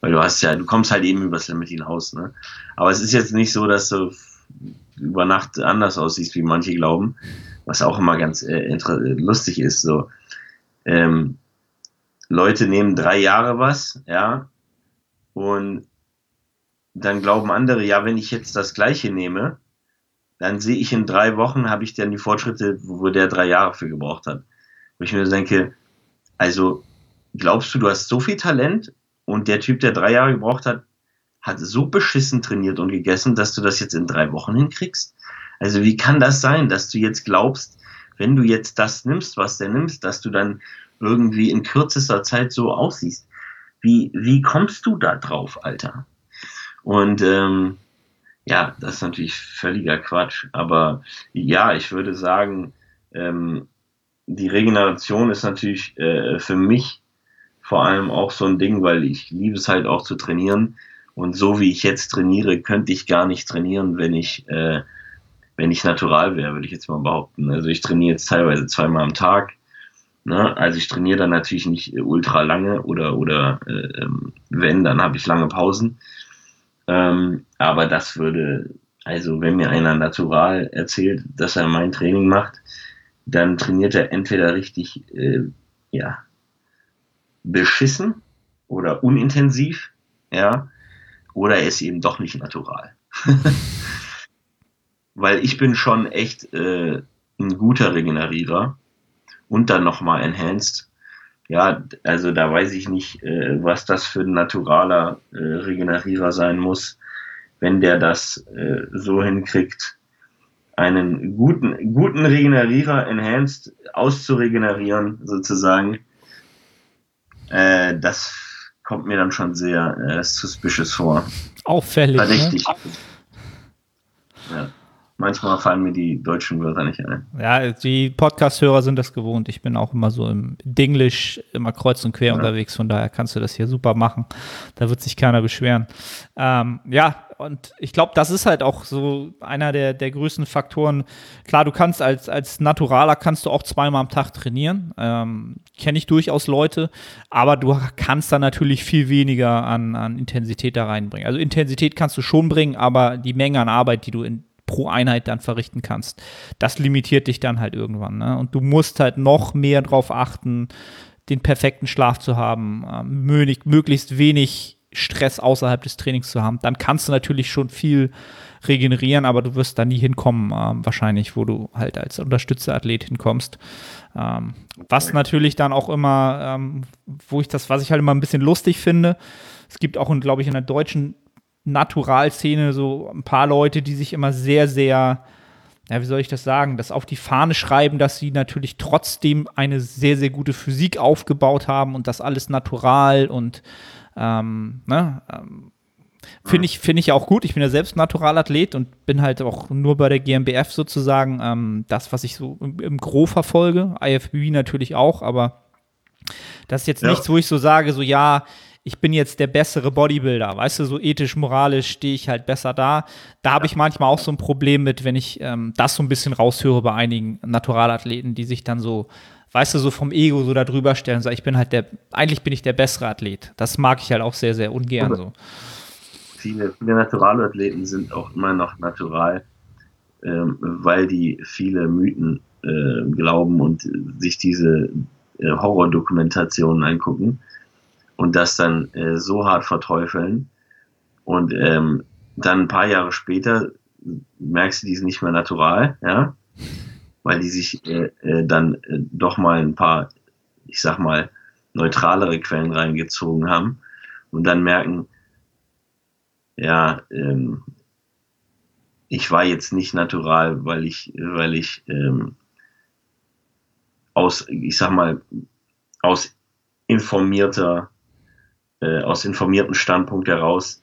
Weil du hast ja, du kommst halt eben übers Limit hinaus. Ne? Aber es ist jetzt nicht so, dass du über Nacht anders aussiehst, wie manche glauben, was auch immer ganz äh, lustig ist. So, ähm, Leute nehmen drei Jahre was, ja, und dann glauben andere, ja, wenn ich jetzt das Gleiche nehme, dann sehe ich in drei Wochen, habe ich dann die Fortschritte, wo der drei Jahre für gebraucht hat. Wo ich mir denke, also glaubst du, du hast so viel Talent und der Typ, der drei Jahre gebraucht hat, hat so beschissen trainiert und gegessen, dass du das jetzt in drei Wochen hinkriegst. Also wie kann das sein, dass du jetzt glaubst, wenn du jetzt das nimmst, was der nimmst, dass du dann irgendwie in kürzester Zeit so aussiehst? Wie, wie kommst du da drauf, Alter? Und ähm, ja, das ist natürlich völliger Quatsch. Aber ja, ich würde sagen, ähm, die Regeneration ist natürlich äh, für mich vor allem auch so ein Ding, weil ich liebe es halt auch zu trainieren. Und so wie ich jetzt trainiere, könnte ich gar nicht trainieren, wenn ich, äh, wenn ich natural wäre, würde ich jetzt mal behaupten. Also ich trainiere jetzt teilweise zweimal am Tag. Ne? Also ich trainiere dann natürlich nicht ultra lange oder, oder äh, ähm, wenn, dann habe ich lange Pausen. Ähm, aber das würde, also wenn mir einer natural erzählt, dass er mein Training macht, dann trainiert er entweder richtig, äh, ja, beschissen oder unintensiv, ja, oder er ist eben doch nicht natural. Weil ich bin schon echt äh, ein guter Regenerierer und dann nochmal enhanced. Ja, also da weiß ich nicht, äh, was das für ein naturaler äh, Regenerierer sein muss, wenn der das äh, so hinkriegt, einen guten, guten Regenerierer enhanced auszuregenerieren, sozusagen äh, das kommt mir dann schon sehr äh, suspicious vor. Auffällig. Ne? Verdächtig. Ne? Manchmal fallen mir die deutschen Wörter nicht ein. Ja, die Podcast-Hörer sind das gewohnt. Ich bin auch immer so im Dinglish immer kreuz und quer ja. unterwegs. Von daher kannst du das hier super machen. Da wird sich keiner beschweren. Ähm, ja, und ich glaube, das ist halt auch so einer der, der größten Faktoren. Klar, du kannst als, als Naturaler kannst du auch zweimal am Tag trainieren. Ähm, Kenne ich durchaus Leute, aber du kannst da natürlich viel weniger an, an Intensität da reinbringen. Also Intensität kannst du schon bringen, aber die Menge an Arbeit, die du in pro Einheit dann verrichten kannst. Das limitiert dich dann halt irgendwann. Ne? Und du musst halt noch mehr darauf achten, den perfekten Schlaf zu haben, äh, möglichst wenig Stress außerhalb des Trainings zu haben. Dann kannst du natürlich schon viel regenerieren, aber du wirst da nie hinkommen, äh, wahrscheinlich, wo du halt als Unterstützerathlet hinkommst. Ähm, was natürlich dann auch immer, ähm, wo ich das, was ich halt immer ein bisschen lustig finde, es gibt auch, glaube ich, in der deutschen Naturalszene so ein paar Leute, die sich immer sehr, sehr, ja, wie soll ich das sagen, das auf die Fahne schreiben, dass sie natürlich trotzdem eine sehr, sehr gute Physik aufgebaut haben und das alles natural und Ähm, ne? ähm, Finde ich, find ich auch gut. Ich bin ja selbst Naturalathlet und bin halt auch nur bei der GmbF sozusagen ähm, das, was ich so im, im Gro verfolge. IFBB natürlich auch, aber das ist jetzt ja. nichts, wo ich so sage, so ja, ich bin jetzt der bessere Bodybuilder, weißt du, so ethisch, moralisch stehe ich halt besser da. Da habe ich manchmal auch so ein Problem mit, wenn ich ähm, das so ein bisschen raushöre bei einigen Naturalathleten, die sich dann so, weißt du, so vom Ego so da drüber stellen, so ich bin halt der, eigentlich bin ich der bessere Athlet. Das mag ich halt auch sehr, sehr ungern so. Viele, viele Naturalathleten sind auch immer noch natural, ähm, weil die viele Mythen äh, glauben und sich diese äh, Horrordokumentationen angucken und das dann äh, so hart verteufeln. Und ähm, dann ein paar Jahre später merkst du, die sind nicht mehr natural, ja, weil die sich äh, äh, dann äh, doch mal ein paar, ich sag mal, neutralere Quellen reingezogen haben und dann merken, ja, ähm, ich war jetzt nicht natural, weil ich, weil ich ähm, aus, ich sag mal, aus informierter äh, aus informierten Standpunkt heraus,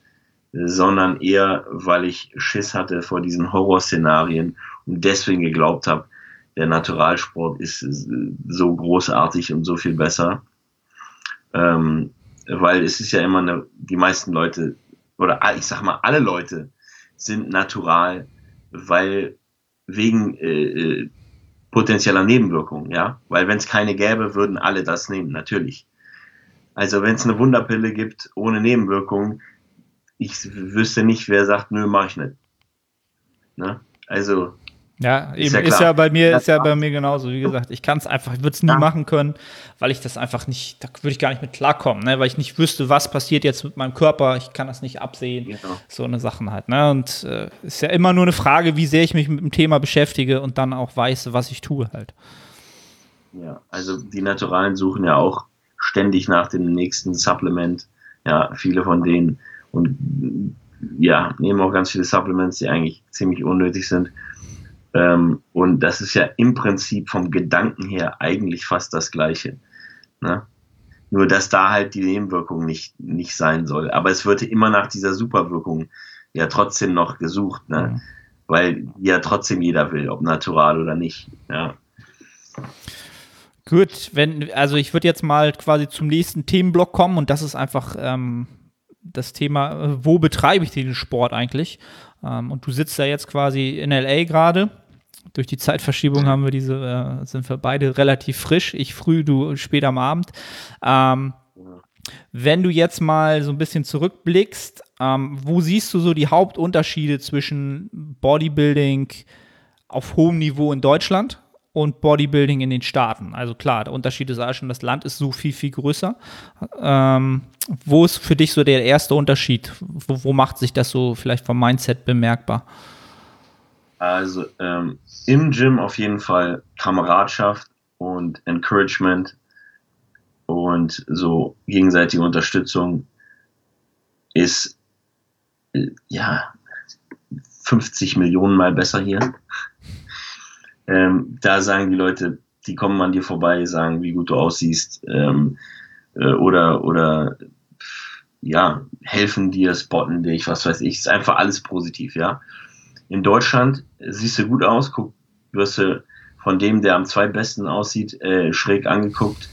sondern eher, weil ich Schiss hatte vor diesen Horrorszenarien und deswegen geglaubt habe, der Naturalsport ist so großartig und so viel besser. Ähm, weil es ist ja immer eine, die meisten Leute, oder ich sag mal, alle Leute sind natural, weil wegen äh, äh potenzieller Nebenwirkungen, ja. Weil wenn es keine gäbe, würden alle das nehmen, natürlich. Also wenn es eine Wunderpille gibt ohne Nebenwirkungen, ich wüsste nicht, wer sagt, nö, mach ich nicht. Ne? Also ja, eben ist ja, ist ja bei mir, ist ja bei mir genauso. Wie gesagt, ich kann es einfach, ich würde es nie ja. machen können, weil ich das einfach nicht, da würde ich gar nicht mit klarkommen, ne? weil ich nicht wüsste, was passiert jetzt mit meinem Körper. Ich kann das nicht absehen. Genau. So eine Sachen halt. Ne? Und äh, ist ja immer nur eine Frage, wie sehr ich mich mit dem Thema beschäftige und dann auch weiß, was ich tue halt. Ja, also die Naturalen suchen ja auch ständig nach dem nächsten Supplement. Ja, viele von denen und ja, nehmen auch ganz viele Supplements, die eigentlich ziemlich unnötig sind. Ähm, und das ist ja im Prinzip vom Gedanken her eigentlich fast das Gleiche. Ne? Nur, dass da halt die Nebenwirkung nicht, nicht sein soll. Aber es wird immer nach dieser Superwirkung ja trotzdem noch gesucht, ne? Mhm. weil ja trotzdem jeder will, ob natural oder nicht. Ja. Gut, wenn, also ich würde jetzt mal quasi zum nächsten Themenblock kommen und das ist einfach ähm, das Thema, äh, wo betreibe ich den Sport eigentlich? Ähm, und du sitzt da jetzt quasi in LA gerade. Durch die Zeitverschiebung haben wir diese, äh, sind wir beide relativ frisch. Ich früh, du spät am Abend. Ähm, wenn du jetzt mal so ein bisschen zurückblickst, ähm, wo siehst du so die Hauptunterschiede zwischen Bodybuilding auf hohem Niveau in Deutschland und Bodybuilding in den Staaten. Also klar, der Unterschied ist auch schon, das Land ist so viel, viel größer. Ähm, wo ist für dich so der erste Unterschied? Wo, wo macht sich das so vielleicht vom Mindset bemerkbar? Also ähm, im Gym auf jeden Fall Kameradschaft und Encouragement und so gegenseitige Unterstützung ist äh, ja 50 Millionen Mal besser hier. Ähm, da sagen die Leute, die kommen an dir vorbei, sagen, wie gut du aussiehst, ähm, äh, oder, oder, ja, helfen dir, spotten dich, was weiß ich, ist einfach alles positiv, ja. In Deutschland siehst du gut aus, guck, wirst du von dem, der am zweitbesten aussieht, äh, schräg angeguckt,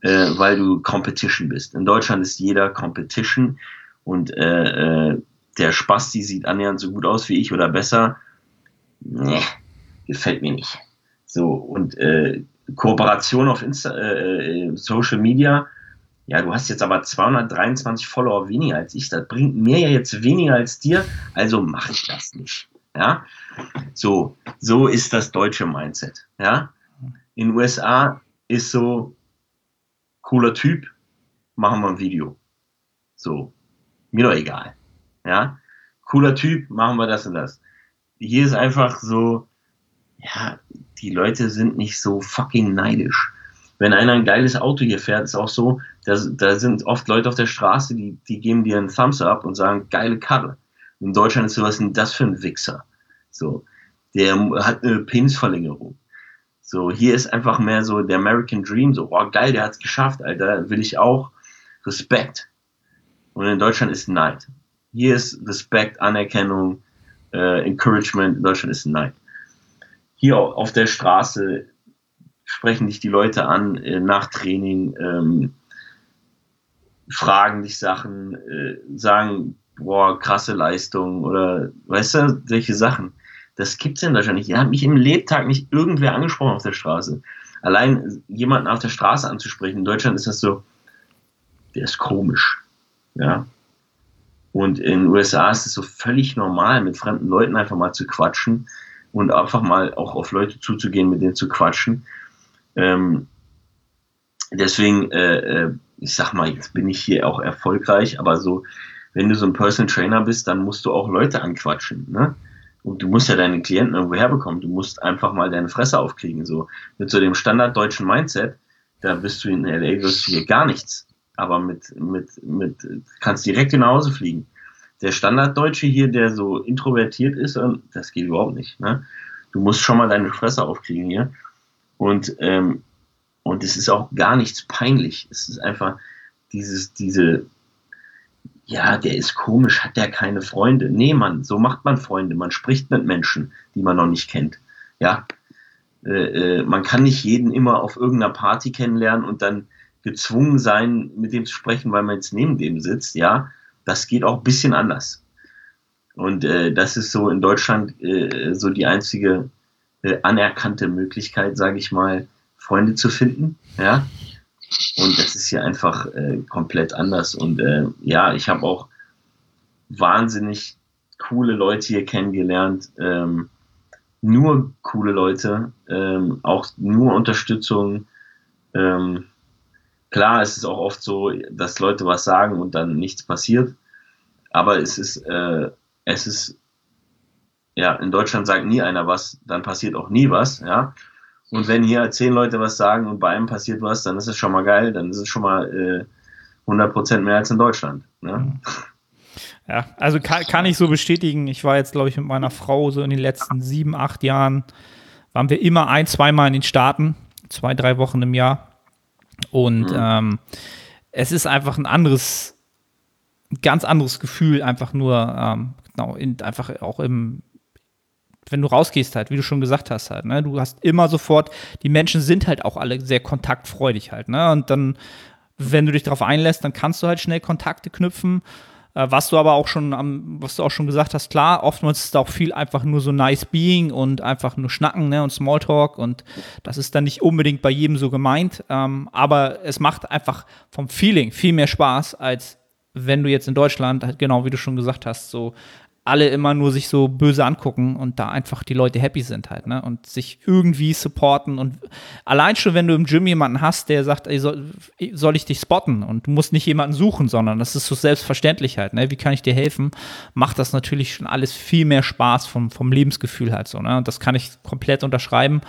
äh, weil du Competition bist. In Deutschland ist jeder Competition und äh, äh, der Spasti sieht annähernd so gut aus wie ich oder besser. Nee, gefällt mir nicht. So, und äh, Kooperation auf Insta, äh, äh, Social Media, ja, du hast jetzt aber 223 Follower weniger als ich, das bringt mir ja jetzt weniger als dir, also mache ich das nicht. Ja, so, so ist das deutsche Mindset. Ja, in den USA ist so cooler Typ, machen wir ein Video. So, mir doch egal. Ja, cooler Typ, machen wir das und das. Hier ist einfach so, ja, die Leute sind nicht so fucking neidisch. Wenn einer ein geiles Auto hier fährt, ist auch so, da, da sind oft Leute auf der Straße, die, die geben dir einen Thumbs up und sagen, geile Karre. In Deutschland ist sowas denn das für ein Wichser? So, der hat eine Penisverlängerung. So, hier ist einfach mehr so der American Dream, so, oh geil, der hat's geschafft, Alter, will ich auch. Respekt. Und in Deutschland ist Neid. Hier ist Respekt, Anerkennung, äh, Encouragement. In Deutschland ist Neid. Hier auf der Straße sprechen dich die Leute an äh, nach Training, ähm, fragen dich Sachen, äh, sagen, boah, krasse Leistung oder weißt du, solche Sachen. Das gibt's in Deutschland nicht. Ihr habt mich im Lebtag nicht irgendwer angesprochen auf der Straße. Allein jemanden auf der Straße anzusprechen, in Deutschland ist das so, der ist komisch. Ja. Und in den USA ist es so völlig normal, mit fremden Leuten einfach mal zu quatschen und einfach mal auch auf Leute zuzugehen, mit denen zu quatschen. Ähm, deswegen, äh, äh, ich sag mal, jetzt bin ich hier auch erfolgreich, aber so, wenn du so ein Personal Trainer bist, dann musst du auch Leute anquatschen. Ne? Und du musst ja deine Klienten irgendwo herbekommen. Du musst einfach mal deine Fresse aufkriegen. So mit so dem standarddeutschen Mindset, da bist du in LA, wirst du hier gar nichts. Aber mit, mit, mit, kannst direkt nach Hause fliegen. Der Standarddeutsche hier, der so introvertiert ist, das geht überhaupt nicht. Ne? Du musst schon mal deine Fresse aufkriegen hier. Und, ähm, und es ist auch gar nichts peinlich. Es ist einfach dieses, diese, ja, der ist komisch, hat der keine Freunde. Nee, man, so macht man Freunde. Man spricht mit Menschen, die man noch nicht kennt. Ja, äh, äh, man kann nicht jeden immer auf irgendeiner Party kennenlernen und dann gezwungen sein, mit dem zu sprechen, weil man jetzt neben dem sitzt. Ja, das geht auch ein bisschen anders. Und äh, das ist so in Deutschland äh, so die einzige äh, anerkannte Möglichkeit, sage ich mal, Freunde zu finden. Ja, und das ist hier einfach äh, komplett anders. Und äh, ja, ich habe auch wahnsinnig coole Leute hier kennengelernt. Ähm, nur coole Leute, ähm, auch nur Unterstützung. Ähm, klar, es ist auch oft so, dass Leute was sagen und dann nichts passiert. Aber es ist, äh, es ist, ja, in Deutschland sagt nie einer was, dann passiert auch nie was, ja. Und wenn hier zehn Leute was sagen und bei einem passiert was, dann ist es schon mal geil, dann ist es schon mal äh, 100 Prozent mehr als in Deutschland. Ne? Ja, also kann, kann ich so bestätigen. Ich war jetzt, glaube ich, mit meiner Frau so in den letzten sieben, acht Jahren, waren wir immer ein, zweimal in den Staaten, zwei, drei Wochen im Jahr. Und mhm. ähm, es ist einfach ein anderes, ganz anderes Gefühl, einfach nur, ähm, genau, in, einfach auch im, wenn du rausgehst halt, wie du schon gesagt hast halt, ne, du hast immer sofort, die Menschen sind halt auch alle sehr kontaktfreudig halt, ne, und dann, wenn du dich darauf einlässt, dann kannst du halt schnell Kontakte knüpfen, äh, was du aber auch schon am, was du auch schon gesagt hast, klar, oftmals ist es auch viel einfach nur so nice being und einfach nur schnacken, ne, und Smalltalk und das ist dann nicht unbedingt bei jedem so gemeint, ähm, aber es macht einfach vom Feeling viel mehr Spaß, als wenn du jetzt in Deutschland, halt genau wie du schon gesagt hast, so alle immer nur sich so böse angucken und da einfach die Leute happy sind halt, ne? Und sich irgendwie supporten und allein schon, wenn du im Gym jemanden hast, der sagt, ey, soll, soll ich dich spotten und du musst nicht jemanden suchen, sondern das ist so selbstverständlich halt, ne? Wie kann ich dir helfen? Macht das natürlich schon alles viel mehr Spaß vom, vom Lebensgefühl halt so, ne? Und das kann ich komplett unterschreiben,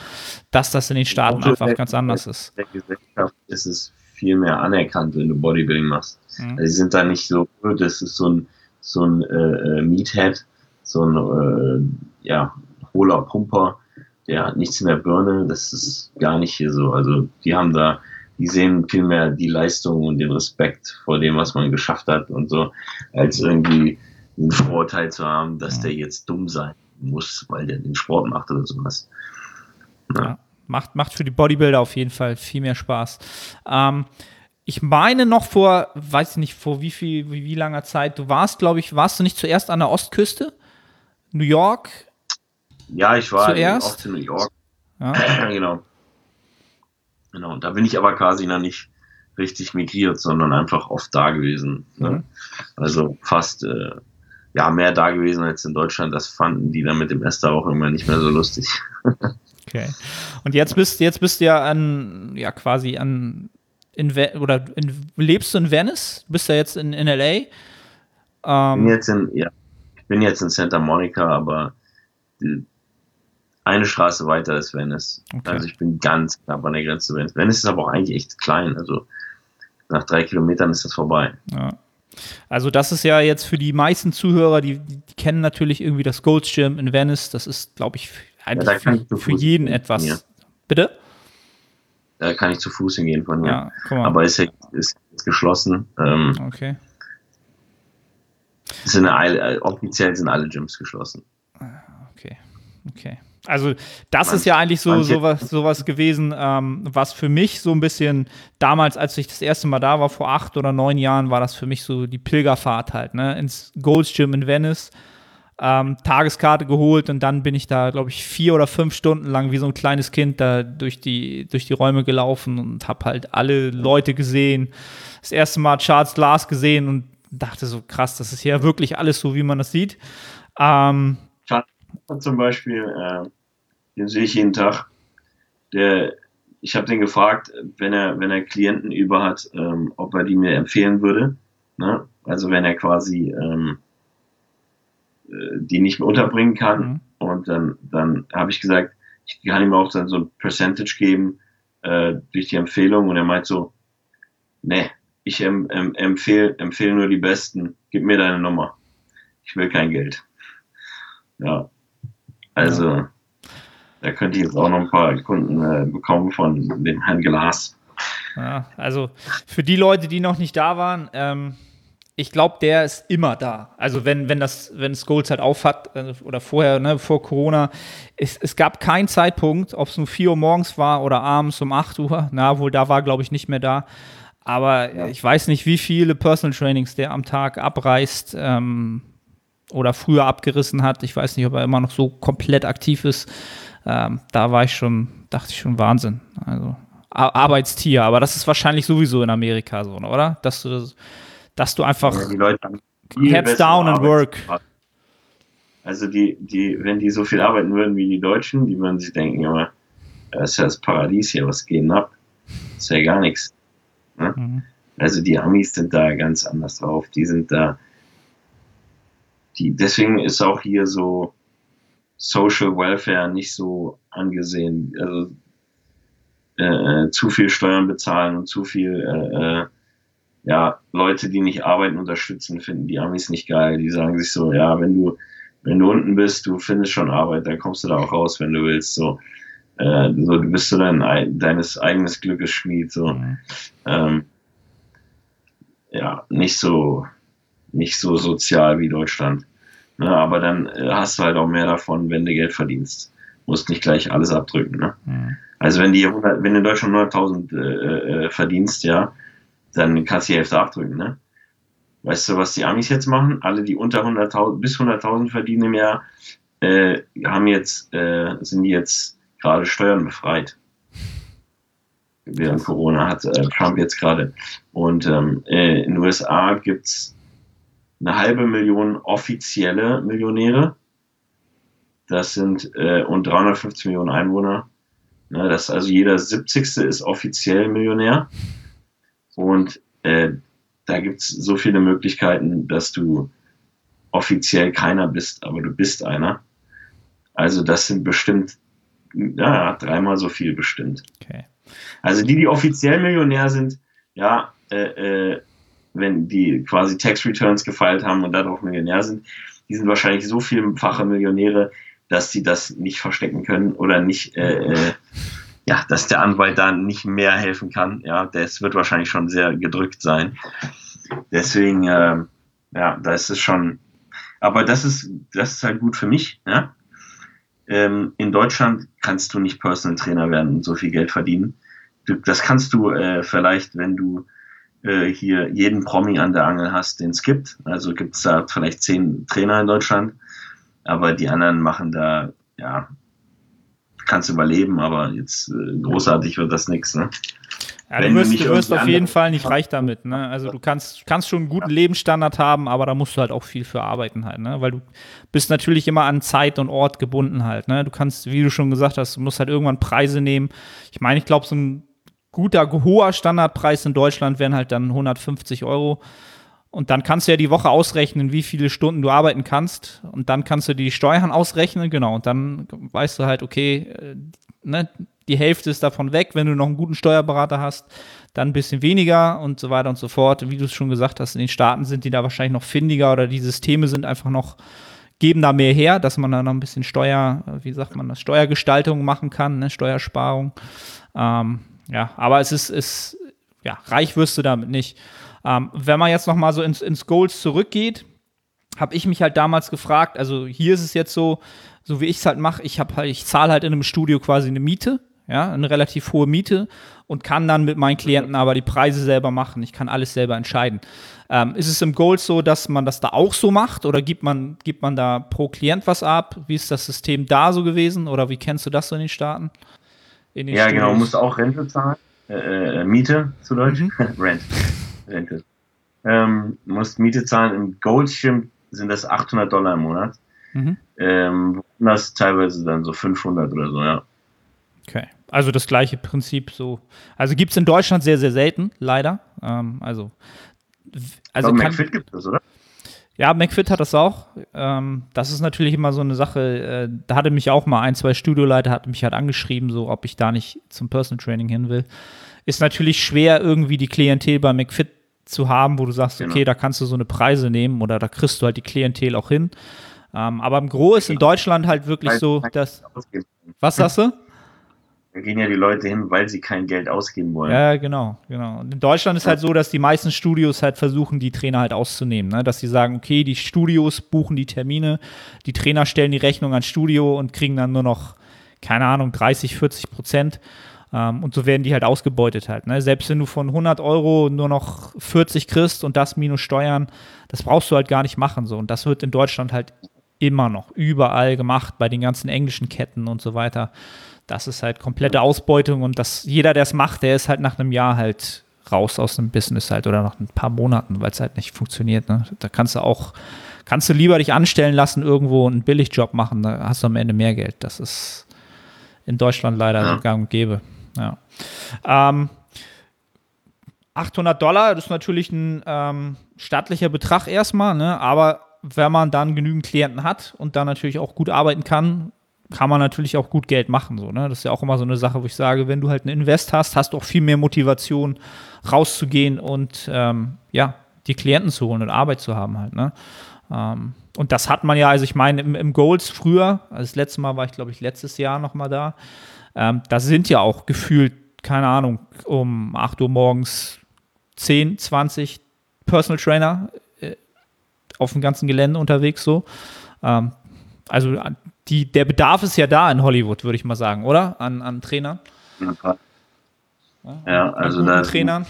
dass das in den Staaten einfach der, ganz anders ist. In der Gesellschaft ist es viel mehr anerkannt, wenn du Bodybuilding machst. Mhm. Also, sie sind da nicht so, das ist so ein so ein äh, äh, Meathead, so ein äh, ja, hohler Pumper, der hat nichts in der Birne, das ist gar nicht hier so. Also die haben da, die sehen vielmehr die Leistung und den Respekt vor dem, was man geschafft hat und so, als irgendwie ein Vorurteil zu haben, dass der jetzt dumm sein muss, weil der den Sport macht oder sowas. Ja. ja macht, macht für die Bodybuilder auf jeden Fall viel mehr Spaß. Ähm, ich meine noch vor, weiß ich nicht, vor wie viel, wie, wie langer Zeit, du warst, glaube ich, warst du nicht zuerst an der Ostküste? New York? Ja, ich war zuerst? in New York. Ja. genau. Genau, und da bin ich aber quasi noch nicht richtig migriert, sondern einfach oft da gewesen. Ne? Mhm. Also fast äh, ja mehr da gewesen als in Deutschland. Das fanden die dann mit dem Esther auch immer nicht mehr so lustig. okay. Und jetzt bist jetzt bist du ja an ja quasi an in oder in, lebst du in Venice? Bist du jetzt in, in LA? Ähm, bin jetzt in, ja, ich bin jetzt in Santa Monica, aber eine Straße weiter ist Venice. Okay. Also ich bin ganz knapp an der Grenze zu Venice. Venice ist aber auch eigentlich echt klein. Also nach drei Kilometern ist das vorbei. Ja. Also das ist ja jetzt für die meisten Zuhörer, die, die kennen natürlich irgendwie das Gold's Gym in Venice. Das ist, glaube ich, eigentlich ja, für, für jeden etwas. Ja. Bitte? Da kann ich zu Fuß hingehen von mir. Ja, Aber ist, ist, ist geschlossen. Ähm, okay. sind alle, offiziell sind alle Gyms geschlossen. Okay, okay. Also das ist ja eigentlich so sowas, sowas gewesen, ähm, was für mich so ein bisschen damals, als ich das erste Mal da war, vor acht oder neun Jahren, war das für mich so die Pilgerfahrt halt, ne, ins Gold's Gym in Venice. Ähm, Tageskarte geholt und dann bin ich da, glaube ich, vier oder fünf Stunden lang wie so ein kleines Kind da durch die, durch die Räume gelaufen und habe halt alle Leute gesehen. Das erste Mal Charles Glass gesehen und dachte so, krass, das ist ja wirklich alles so, wie man das sieht. Ähm, zum Beispiel, äh, den sehe ich jeden Tag. Der, ich habe den gefragt, wenn er, wenn er Klienten über hat, ähm, ob er die mir empfehlen würde. Ne? Also wenn er quasi ähm, äh, die nicht mehr unterbringen kann. Mhm. Und dann, dann habe ich gesagt, ich kann ihm auch dann so ein Percentage geben äh, durch die Empfehlung. Und er meint so, ne, ich em, em, empfehle empfehl nur die Besten, gib mir deine Nummer. Ich will kein Geld. Ja. Also, ja. da könnte ich jetzt auch noch ein paar Kunden äh, bekommen von dem Herrn Glas. Ja, also für die Leute, die noch nicht da waren, ähm, ich glaube, der ist immer da. Also wenn, wenn das, wenn Scholes halt aufhat, äh, oder vorher, ne, vor Corona, es, es gab keinen Zeitpunkt, ob es um 4 Uhr morgens war oder abends um 8 Uhr, na, wohl da war, glaube ich, nicht mehr da. Aber ja. ich weiß nicht, wie viele Personal Trainings der am Tag abreißt ähm, oder früher abgerissen hat. Ich weiß nicht, ob er immer noch so komplett aktiv ist. Ähm, da war ich schon, dachte ich schon Wahnsinn. Also Arbeitstier, aber das ist wahrscheinlich sowieso in Amerika so, oder? Dass du das dass du einfach ja, die Leute heads down and work. Also die, die, wenn die so viel arbeiten würden wie die Deutschen, die würden sich denken, ja, das ist ja das Paradies hier, was geht ab? Das ist ja gar nichts. Ne? Mhm. Also die Amis sind da ganz anders drauf. Die sind da, die, deswegen ist auch hier so Social Welfare nicht so angesehen. Also äh, äh zu viel Steuern bezahlen und zu viel äh, äh ja, Leute, die nicht arbeiten, unterstützen, finden die Amis nicht geil. Die sagen sich so, ja, wenn du, wenn du unten bist, du findest schon Arbeit, dann kommst du da auch raus, wenn du willst. So, äh, so du bist so dein, deines eigenes Glückes Schmied. So, mhm. ähm, ja, nicht so, nicht so sozial wie Deutschland. Ne, aber dann äh, hast du halt auch mehr davon, wenn du Geld verdienst. Musst nicht gleich alles abdrücken. Ne? Mhm. Also wenn die 100, wenn du in Deutschland 100.000 äh, äh, verdienst, ja, dann kannst du die Hälfte abdrücken, ne? Weißt du, was die Amis jetzt machen? Alle, die unter 100.000 bis 100.000 verdienen im Jahr, äh, haben jetzt, äh, sind jetzt gerade Steuern befreit. Während Corona hat äh, Trump jetzt gerade. Und ähm, äh, in den USA gibt es eine halbe Million offizielle Millionäre. Das sind äh, und 350 Millionen Einwohner. Ne, das also jeder 70. ist offiziell Millionär. Und äh, da gibt es so viele Möglichkeiten, dass du offiziell keiner bist, aber du bist einer. Also das sind bestimmt, ja, dreimal so viel bestimmt. Okay. Also die, die offiziell Millionär sind, ja, äh, äh, wenn die quasi Tax Returns gefeilt haben und darauf Millionär sind, die sind wahrscheinlich so vielfache Millionäre, dass sie das nicht verstecken können oder nicht äh, äh ja, dass der Anwalt da nicht mehr helfen kann. Ja, das wird wahrscheinlich schon sehr gedrückt sein. Deswegen, äh, ja, da ist es schon. Aber das ist, das ist halt gut für mich. Ja? Ähm, in Deutschland kannst du nicht Personal Trainer werden und so viel Geld verdienen. Du, das kannst du äh, vielleicht, wenn du äh, hier jeden Promi an der Angel hast, den es gibt. Also gibt es da vielleicht zehn Trainer in Deutschland, aber die anderen machen da ja kannst überleben, aber jetzt äh, großartig wird das nichts. Ne? Ja, du wirst, du wirst auf jeden Fall nicht reich damit. Ne? Also du kannst, kannst schon einen guten Lebensstandard haben, aber da musst du halt auch viel für arbeiten halt, ne? Weil du bist natürlich immer an Zeit und Ort gebunden halt. Ne? Du kannst, wie du schon gesagt hast, du musst halt irgendwann Preise nehmen. Ich meine, ich glaube, so ein guter, hoher Standardpreis in Deutschland wären halt dann 150 Euro. Und dann kannst du ja die Woche ausrechnen, wie viele Stunden du arbeiten kannst. Und dann kannst du die Steuern ausrechnen, genau. Und dann weißt du halt, okay, äh, ne, die Hälfte ist davon weg. Wenn du noch einen guten Steuerberater hast, dann ein bisschen weniger und so weiter und so fort. Wie du es schon gesagt hast, in den Staaten sind die da wahrscheinlich noch findiger oder die Systeme sind einfach noch, geben da mehr her, dass man da noch ein bisschen Steuer, wie sagt man das, Steuergestaltung machen kann, ne, Steuersparung. Ähm, ja, aber es ist, ist, ja, reich wirst du damit nicht. Ähm, wenn man jetzt noch mal so ins, ins Goals zurückgeht, habe ich mich halt damals gefragt, also hier ist es jetzt so, so wie ich es halt mache, ich habe halt, ich zahle halt in einem Studio quasi eine Miete, ja, eine relativ hohe Miete und kann dann mit meinen Klienten aber die Preise selber machen. Ich kann alles selber entscheiden. Ähm, ist es im Gold so, dass man das da auch so macht oder gibt man, gibt man da pro Klient was ab? Wie ist das System da so gewesen oder wie kennst du das so in den Staaten? In den ja, genau, Studios? genau, musst auch Rente zahlen. Äh, äh, Miete zu Deutsch. Mhm. Rent. Rente. Ähm, musst Miete zahlen. Im Goldschirm sind das 800 Dollar im Monat. Mhm. Ähm, das teilweise dann so 500 oder so, ja. Okay. Also das gleiche Prinzip so. Also gibt es in Deutschland sehr, sehr selten, leider. Ähm, also also Aber McFit gibt es, oder? Ja, McFit hat das auch. Ähm, das ist natürlich immer so eine Sache. Äh, da hatte mich auch mal ein, zwei Studioleiter hat mich halt angeschrieben, so ob ich da nicht zum Personal Training hin will. Ist natürlich schwer, irgendwie die Klientel bei McFit zu haben, wo du sagst, genau. okay, da kannst du so eine Preise nehmen oder da kriegst du halt die Klientel auch hin. Ähm, aber im Gro ist in Deutschland halt wirklich so, dass. Was sagst du? Da gehen ja die Leute hin, weil sie kein Geld ausgeben wollen. Ja, genau, genau. Und in Deutschland ist halt so, dass die meisten Studios halt versuchen, die Trainer halt auszunehmen. Ne? Dass sie sagen, okay, die Studios buchen die Termine, die Trainer stellen die Rechnung ans Studio und kriegen dann nur noch, keine Ahnung, 30, 40 Prozent. Ähm, und so werden die halt ausgebeutet halt. Ne? Selbst wenn du von 100 Euro nur noch 40 kriegst und das minus Steuern, das brauchst du halt gar nicht machen. So. Und das wird in Deutschland halt immer noch überall gemacht, bei den ganzen englischen Ketten und so weiter das ist halt komplette Ausbeutung und das, jeder, der es macht, der ist halt nach einem Jahr halt raus aus dem Business halt oder nach ein paar Monaten, weil es halt nicht funktioniert. Ne? Da kannst du auch, kannst du lieber dich anstellen lassen, irgendwo einen Billigjob machen, da hast du am Ende mehr Geld. Das ist in Deutschland leider ja. gang und gäbe. Ja. Ähm, 800 Dollar, das ist natürlich ein ähm, stattlicher Betrag erstmal, ne? aber wenn man dann genügend Klienten hat und dann natürlich auch gut arbeiten kann, kann man natürlich auch gut Geld machen. So, ne? Das ist ja auch immer so eine Sache, wo ich sage, wenn du halt einen Invest hast, hast du auch viel mehr Motivation, rauszugehen und ähm, ja, die Klienten zu holen und Arbeit zu haben halt. Ne? Ähm, und das hat man ja, also ich meine, im, im Goals früher, also das letzte Mal war ich, glaube ich, letztes Jahr nochmal da, ähm, da sind ja auch gefühlt, keine Ahnung, um 8 Uhr morgens 10, 20 Personal Trainer äh, auf dem ganzen Gelände unterwegs so. Ähm, also die, der Bedarf ist ja da in Hollywood, würde ich mal sagen, oder? An, an Trainern. Ja, also da Trainern.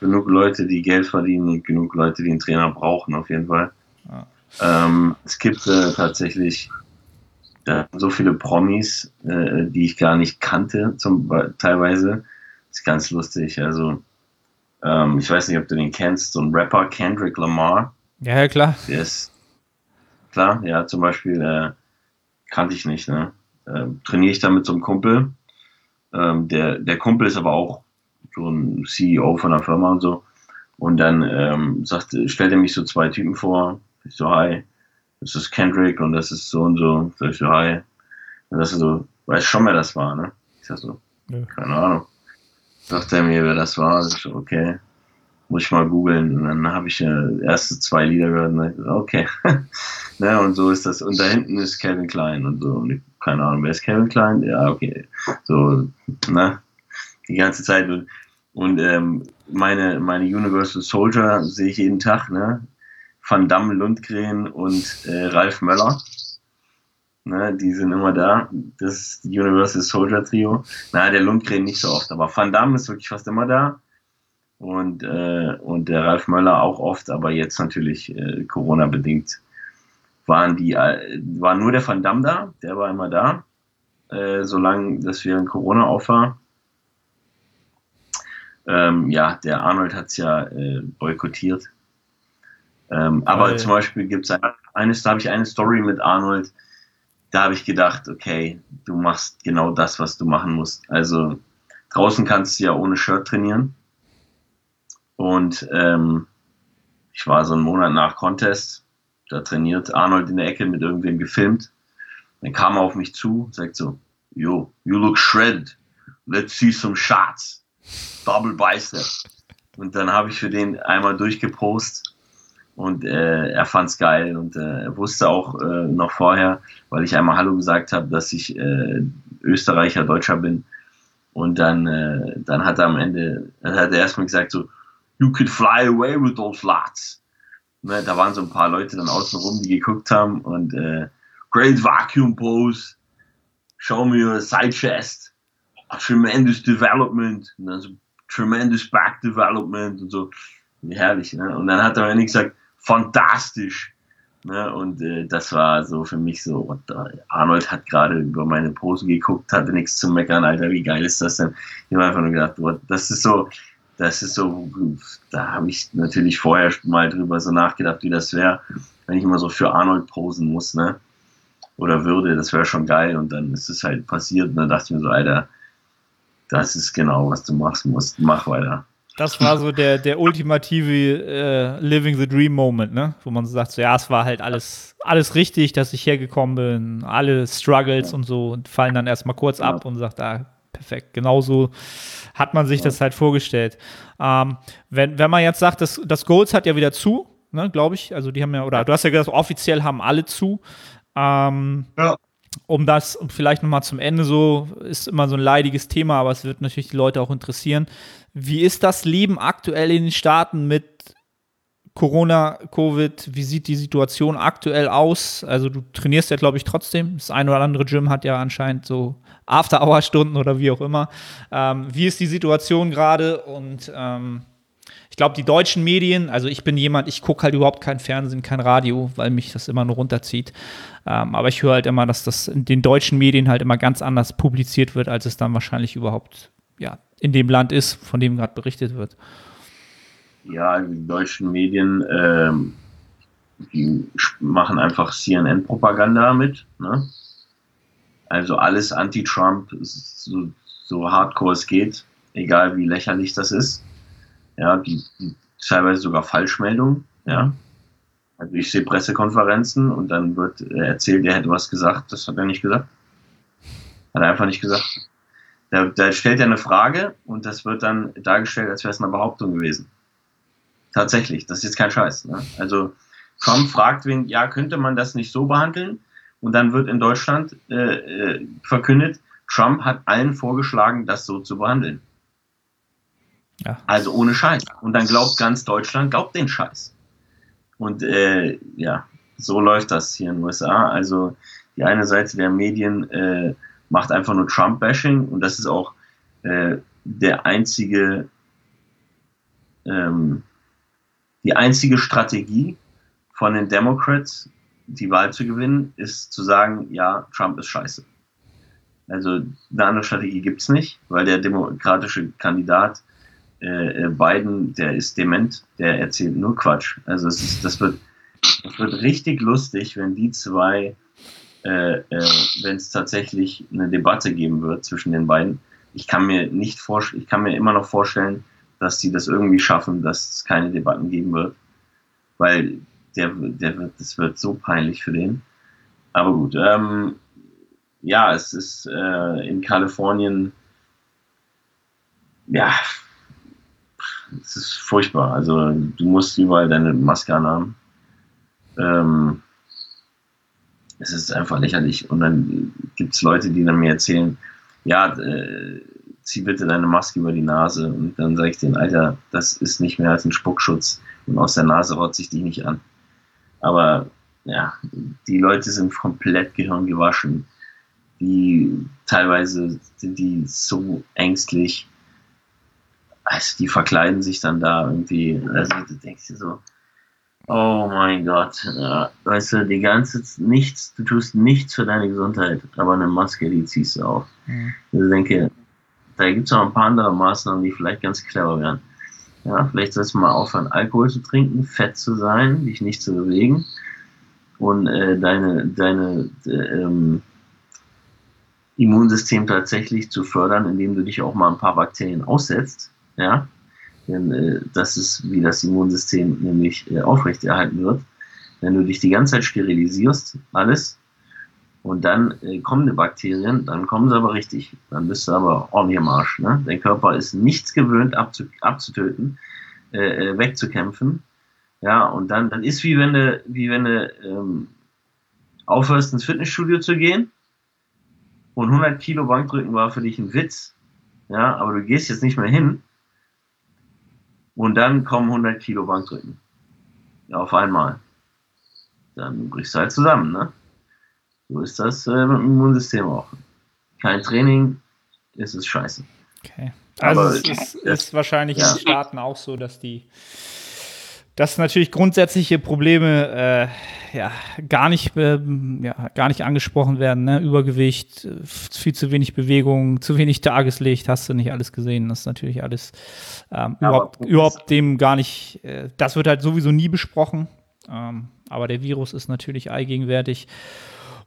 genug Leute, die Geld verdienen und genug Leute, die einen Trainer brauchen, auf jeden Fall. Ja. Ähm, es gibt äh, tatsächlich äh, so viele Promis, äh, die ich gar nicht kannte, zum, teilweise. Das ist ganz lustig. Also, ähm, ich weiß nicht, ob du den kennst, so ein Rapper, Kendrick Lamar. Ja, ja klar. Der ist klar. Ja, zum Beispiel äh, kannte ich nicht. Ne? Äh, trainiere ich da mit so einem Kumpel. Ähm, der, der Kumpel ist aber auch so ein CEO von einer Firma und so. Und dann ähm, sagt, stellt er mich so zwei Typen vor. Ich so, hi, das ist Kendrick und das ist so und so. Sag ich so, hi. Und das ist so, weiß schon, wer das war, ne? Ich sag so, ja. keine Ahnung. Sagt er mir, wer das war. Ich so, okay muss ich mal googeln. Und dann habe ich äh, erste zwei Lieder gehört und dann, okay. ne, und so ist das. Und da hinten ist Kevin Klein und so. Und ich, keine Ahnung, wer ist Kevin Klein? Ja, okay. So, ne? Die ganze Zeit. Und, und ähm, meine, meine Universal Soldier sehe ich jeden Tag, ne? Van Damme Lundgren und äh, Ralf Möller. Ne, die sind immer da. Das Universal Soldier Trio. Na, der Lundgren nicht so oft, aber Van Damme ist wirklich fast immer da und, äh, und der Ralf Möller auch oft, aber jetzt natürlich äh, Corona-bedingt waren die, äh, war nur der Van Damme da, der war immer da, äh, solange das während Corona auf war. Ähm, ja, der Arnold hat es ja äh, boykottiert. Ähm, aber zum Beispiel gibt es eines, da habe ich eine Story mit Arnold, da habe ich gedacht, okay, du machst genau das, was du machen musst. Also draußen kannst du ja ohne Shirt trainieren. Und ähm, ich war so einen Monat nach Contest, da trainiert Arnold in der Ecke mit irgendwem gefilmt. Dann kam er auf mich zu, sagt so, yo, you look shredded. Let's see some shots. Double Bicep. Und dann habe ich für den einmal durchgepost und äh, er fand's geil und äh, er wusste auch äh, noch vorher, weil ich einmal Hallo gesagt habe, dass ich äh, Österreicher, Deutscher bin. Und dann, äh, dann hat er am Ende, dann hat er erstmal gesagt so, you could fly away with those lads. Ne, da waren so ein paar Leute dann außen rum, die geguckt haben und äh, Great Vacuum Pose, Show me your side chest, tremendous development, und dann so tremendous back development und so. Herrlich, ne? Und dann hat er mir gesagt, fantastisch. Ne? Und äh, das war so für mich so, what the, Arnold hat gerade über meine Pose geguckt, hatte nichts zu meckern, Alter, wie geil ist das denn? Ich habe einfach nur gedacht, what, das ist so, das ist so, da habe ich natürlich vorher mal drüber so nachgedacht, wie das wäre, wenn ich immer so für Arnold posen muss, ne? Oder würde, das wäre schon geil. Und dann ist es halt passiert und dann dachte ich mir so, Alter, das ist genau, was du machen musst. Mach weiter. Das war so der, der ultimative äh, Living the Dream Moment, ne? Wo man so sagt, so, ja, es war halt alles, alles richtig, dass ich hergekommen bin, alle Struggles und so und fallen dann erstmal kurz ab und sagt, ah, perfekt. Genauso hat man sich das halt vorgestellt. Ähm, wenn, wenn man jetzt sagt, das, das Goals hat ja wieder zu, ne, glaube ich. Also die haben ja, oder du hast ja gesagt, offiziell haben alle zu. Ähm, ja um das vielleicht nochmal zum Ende so, ist immer so ein leidiges Thema, aber es wird natürlich die Leute auch interessieren. Wie ist das Leben aktuell in den Staaten mit Corona, Covid? Wie sieht die Situation aktuell aus? Also du trainierst ja, glaube ich, trotzdem. Das ein oder andere Gym hat ja anscheinend so After-Hour-Stunden oder wie auch immer. Ähm, wie ist die Situation gerade und ähm, glaube, die deutschen Medien, also ich bin jemand, ich gucke halt überhaupt kein Fernsehen, kein Radio, weil mich das immer nur runterzieht. Ähm, aber ich höre halt immer, dass das in den deutschen Medien halt immer ganz anders publiziert wird, als es dann wahrscheinlich überhaupt ja, in dem Land ist, von dem gerade berichtet wird. Ja, also die deutschen Medien, ähm, die machen einfach CNN-Propaganda mit. Ne? Also alles anti-Trump, so, so hardcore es geht, egal wie lächerlich das ist ja, die, die teilweise sogar Falschmeldungen, ja. Also ich sehe Pressekonferenzen und dann wird erzählt, er hätte was gesagt, das hat er nicht gesagt. Hat er einfach nicht gesagt. Da, da stellt er eine Frage und das wird dann dargestellt, als wäre es eine Behauptung gewesen. Tatsächlich, das ist jetzt kein Scheiß. Ne? Also Trump fragt wen, ja, könnte man das nicht so behandeln? Und dann wird in Deutschland äh, äh verkündet, Trump hat allen vorgeschlagen, das so zu behandeln. Ja. Also ohne Scheiß. Und dann glaubt ganz Deutschland, glaubt den Scheiß. Und äh, ja, so läuft das hier in den USA. Also die eine Seite der Medien äh, macht einfach nur Trump-Bashing und das ist auch äh, der einzige, ähm, die einzige Strategie von den Democrats, die Wahl zu gewinnen, ist zu sagen, ja, Trump ist scheiße. Also eine andere Strategie gibt es nicht, weil der demokratische Kandidat äh, äh, Biden, der ist dement, der erzählt nur Quatsch. Also ist, das wird, das wird richtig lustig, wenn die zwei, äh, äh, wenn es tatsächlich eine Debatte geben wird zwischen den beiden. Ich kann mir nicht vorstellen, ich kann mir immer noch vorstellen, dass sie das irgendwie schaffen, dass es keine Debatten geben wird, weil der, der wird, das wird so peinlich für den. Aber gut, ähm, ja, es ist äh, in Kalifornien, ja, es ist furchtbar. Also du musst überall deine Maske anhaben. Ähm, es ist einfach lächerlich. Und dann gibt es Leute, die dann mir erzählen, ja, äh, zieh bitte deine Maske über die Nase. Und dann sage ich denen, Alter, das ist nicht mehr als ein Spuckschutz. Und aus der Nase rotze ich dich nicht an. Aber ja, die Leute sind komplett gehirngewaschen. Die teilweise sind die so ängstlich also die verkleiden sich dann da irgendwie, also du denkst dir so, oh mein Gott, ja, weißt du, die ganze nichts, du tust nichts für deine Gesundheit, aber eine Maske, die ziehst du auf. Mhm. Also ich denke, da gibt es noch ein paar andere Maßnahmen, die vielleicht ganz clever wären. Ja, vielleicht sollst du mal aufhören, Alkohol zu trinken, fett zu sein, dich nicht zu bewegen und äh, deine, deine äh, ähm, Immunsystem tatsächlich zu fördern, indem du dich auch mal ein paar Bakterien aussetzt ja, denn äh, das ist, wie das Immunsystem nämlich äh, aufrechterhalten wird. Wenn du dich die ganze Zeit sterilisierst, alles, und dann äh, kommen die Bakterien, dann kommen sie aber richtig. Dann bist du aber ordentlich am Arsch. Ne? Dein Körper ist nichts gewöhnt abzu abzutöten, äh, wegzukämpfen. Ja, und dann, dann ist wie wenn du, wie wenn du ähm, aufhörst, ins Fitnessstudio zu gehen und 100 Kilo Bankdrücken war für dich ein Witz. Ja, aber du gehst jetzt nicht mehr hin, und dann kommen 100 Kilo Bankdrücken. ja, auf einmal. Dann brichst du halt zusammen, ne? So ist das äh, mit dem Immunsystem auch. Kein Training, ist es scheiße. Okay. Also Aber es ist, ist wahrscheinlich ja. in den Staaten auch so, dass die dass natürlich grundsätzliche Probleme äh, ja, gar, nicht, ähm, ja, gar nicht angesprochen werden. Ne? Übergewicht, äh, viel zu wenig Bewegung, zu wenig Tageslicht, hast du nicht alles gesehen. Das ist natürlich alles ähm, Ja, überhaupt, überhaupt dem gar nicht, äh, das wird halt sowieso nie besprochen. Ähm, aber der Virus ist natürlich allgegenwärtig.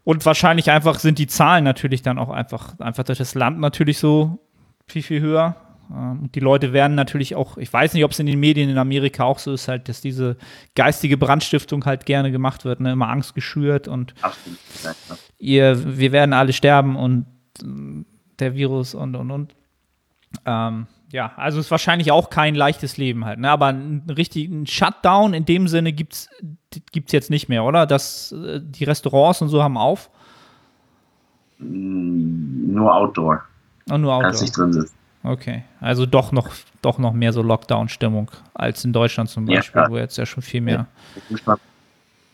Und wahrscheinlich einfach sind die Zahlen natürlich dann auch einfach, einfach durch das Land natürlich so viel, viel höher. Ähm, Und die Leute werden natürlich auch, ich weiß nicht, ob es in den Medien in Amerika auch so ist, halt, dass diese geistige Brandstiftung halt gerne gemacht wird, ne? immer Angst geschürt und ihr, wir werden alle sterben und ähm, der Virus und und und. Ähm, ja, also ist wahrscheinlich auch kein leichtes Leben halt, ne? Aber einen richtigen Shutdown in dem Sinne gibt's gibt's jetzt nicht mehr, oder? Dass äh, die Restaurants und so haben auf Mm, Nur Outdoor. und nur Kannst Outdoor. nicht drin sitzen. Okay, also doch noch doch noch mehr so Lockdown-Stimmung als in Deutschland zum Ja, Beispiel, klar. wo jetzt ja schon viel mehr. Fußball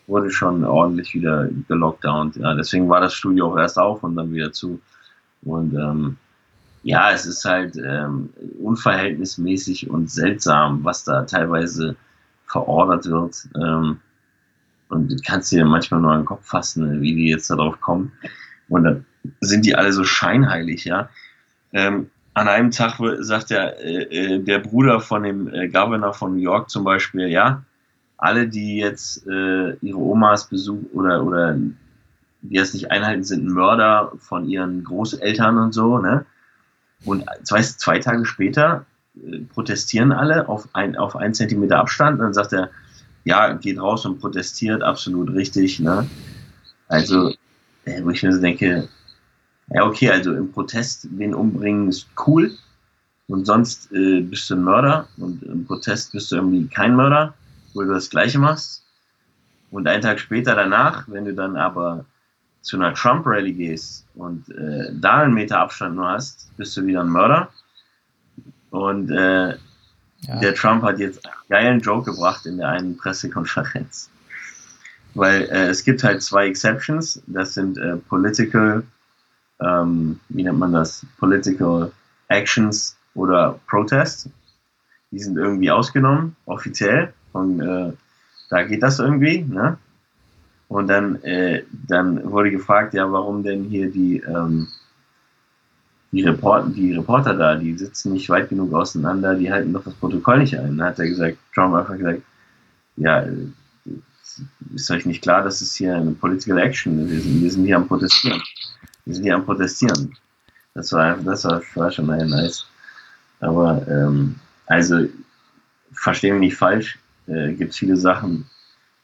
wurde schon ordentlich wieder gelockdownt. Ja, deswegen war das Studio auch erst auf und dann wieder zu. Und ähm, ja, es ist halt ähm, unverhältnismäßig und seltsam, was da teilweise verordert wird. Ähm, und du kannst dir manchmal nur an den Kopf fassen, wie die jetzt darauf kommen. Und dann sind die alle so scheinheilig, ja. Ähm, an einem Tag sagt der, äh, äh, der Bruder von dem äh, Governor von New York zum Beispiel, ja, alle, die jetzt äh, ihre Omas besuchen oder, oder die das nicht einhalten, sind Mörder von ihren Großeltern und so, ne? Und zwei, zwei Tage später äh, protestieren alle auf ein, auf einen Zentimeter Abstand und dann sagt er, ja, geht raus und protestiert, absolut richtig, ne? Also, äh, wo ich mir so denke, ja, okay, also im Protest wen umbringen ist cool und sonst äh, bist du ein Mörder und im Protest bist du irgendwie kein Mörder, wo du das Gleiche machst. Und einen Tag später danach, wenn du dann aber zu einer Trump-Rally gehst und äh, da einen Meter Abstand nur hast, bist du wieder ein Mörder. Und äh, Ja. der Trump hat jetzt einen geilen Joke gebracht in der einen Pressekonferenz. Weil äh, es gibt halt zwei Exceptions. Das sind äh, Political, ähm, wie nennt man das? Political Actions oder Protest. Die sind irgendwie ausgenommen, offiziell. Und äh, da geht das irgendwie. Ne? Und dann, äh, dann wurde gefragt, ja, warum denn hier die, ähm, die, Report die Reporter da, die sitzen nicht weit genug auseinander, die halten doch das Protokoll nicht ein. Dann hat er gesagt, Trump einfach gesagt, ja, ist euch nicht klar, das ist hier eine Political Action. Wir sind, wir sind hier am Protestieren. Wir sind hier am Protestieren. Das war, das war, war schon mal nice. Aber, ähm, also, verstehe mich nicht falsch, äh, gibt viele Sachen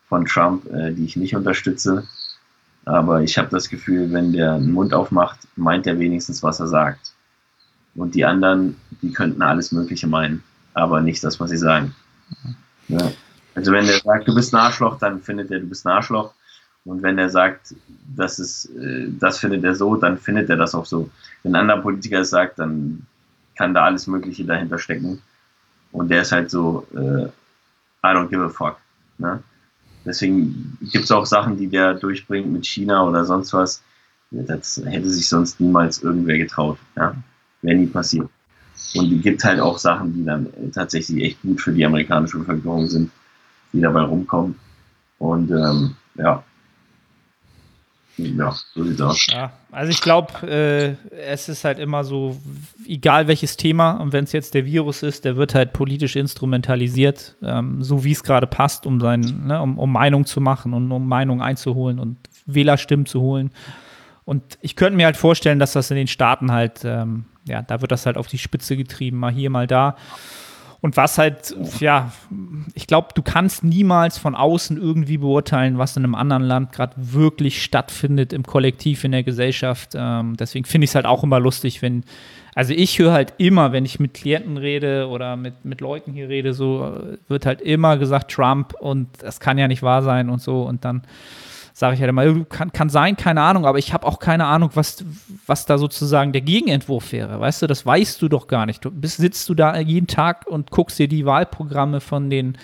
von Trump, äh, die ich nicht unterstütze. Aber ich habe das Gefühl, wenn der einen Mund aufmacht, meint er wenigstens, was er sagt. Und die anderen, die könnten alles Mögliche meinen, aber nicht das, was sie sagen. Ja. Also wenn der sagt, du bist ein Arschloch, dann findet er, du bist ein Arschloch. Und wenn er sagt, das ist, äh, das findet er so, dann findet er das auch so. Wenn ein anderer Politiker es sagt, dann kann da alles Mögliche dahinter stecken. Und der ist halt so, äh, I don't give a fuck. Ne? Deswegen gibt es auch Sachen, die der durchbringt mit China oder sonst was. Das hätte sich sonst niemals irgendwer getraut. Ja? Wäre nie passiert. Und es gibt halt auch Sachen, die dann äh, tatsächlich echt gut für die amerikanische Bevölkerung sind, die dabei rumkommen. Und ähm, ja. Ja, so sieht's aus. Ja, also ich glaube, äh, es ist halt immer so, egal welches Thema, und wenn es jetzt der Virus ist, der wird halt politisch instrumentalisiert, ähm, so wie es gerade passt, um sein, ne, um, um Meinung zu machen und um Meinung einzuholen und Wählerstimmen zu holen. Und ich könnte mir halt vorstellen, dass das in den Staaten halt, ähm, ja, da wird das halt auf die Spitze getrieben, mal hier, mal da. Und was halt, ja, ich glaube, du kannst niemals von außen irgendwie beurteilen, was in einem anderen Land gerade wirklich stattfindet im Kollektiv, in der Gesellschaft. Ähm, deswegen finde ich es halt auch immer lustig, wenn, also ich höre halt immer, wenn ich mit Klienten rede oder mit, mit Leuten hier rede, so äh, wird halt immer gesagt Trump und das kann ja nicht wahr sein und so. Und dann sage ich halt immer, kann, kann sein, keine Ahnung, aber ich habe auch keine Ahnung, was, was da sozusagen der Gegenentwurf wäre. Weißt du, das weißt du doch gar nicht. Du bist, sitzt du da jeden Tag und guckst dir die Wahlprogramme von den,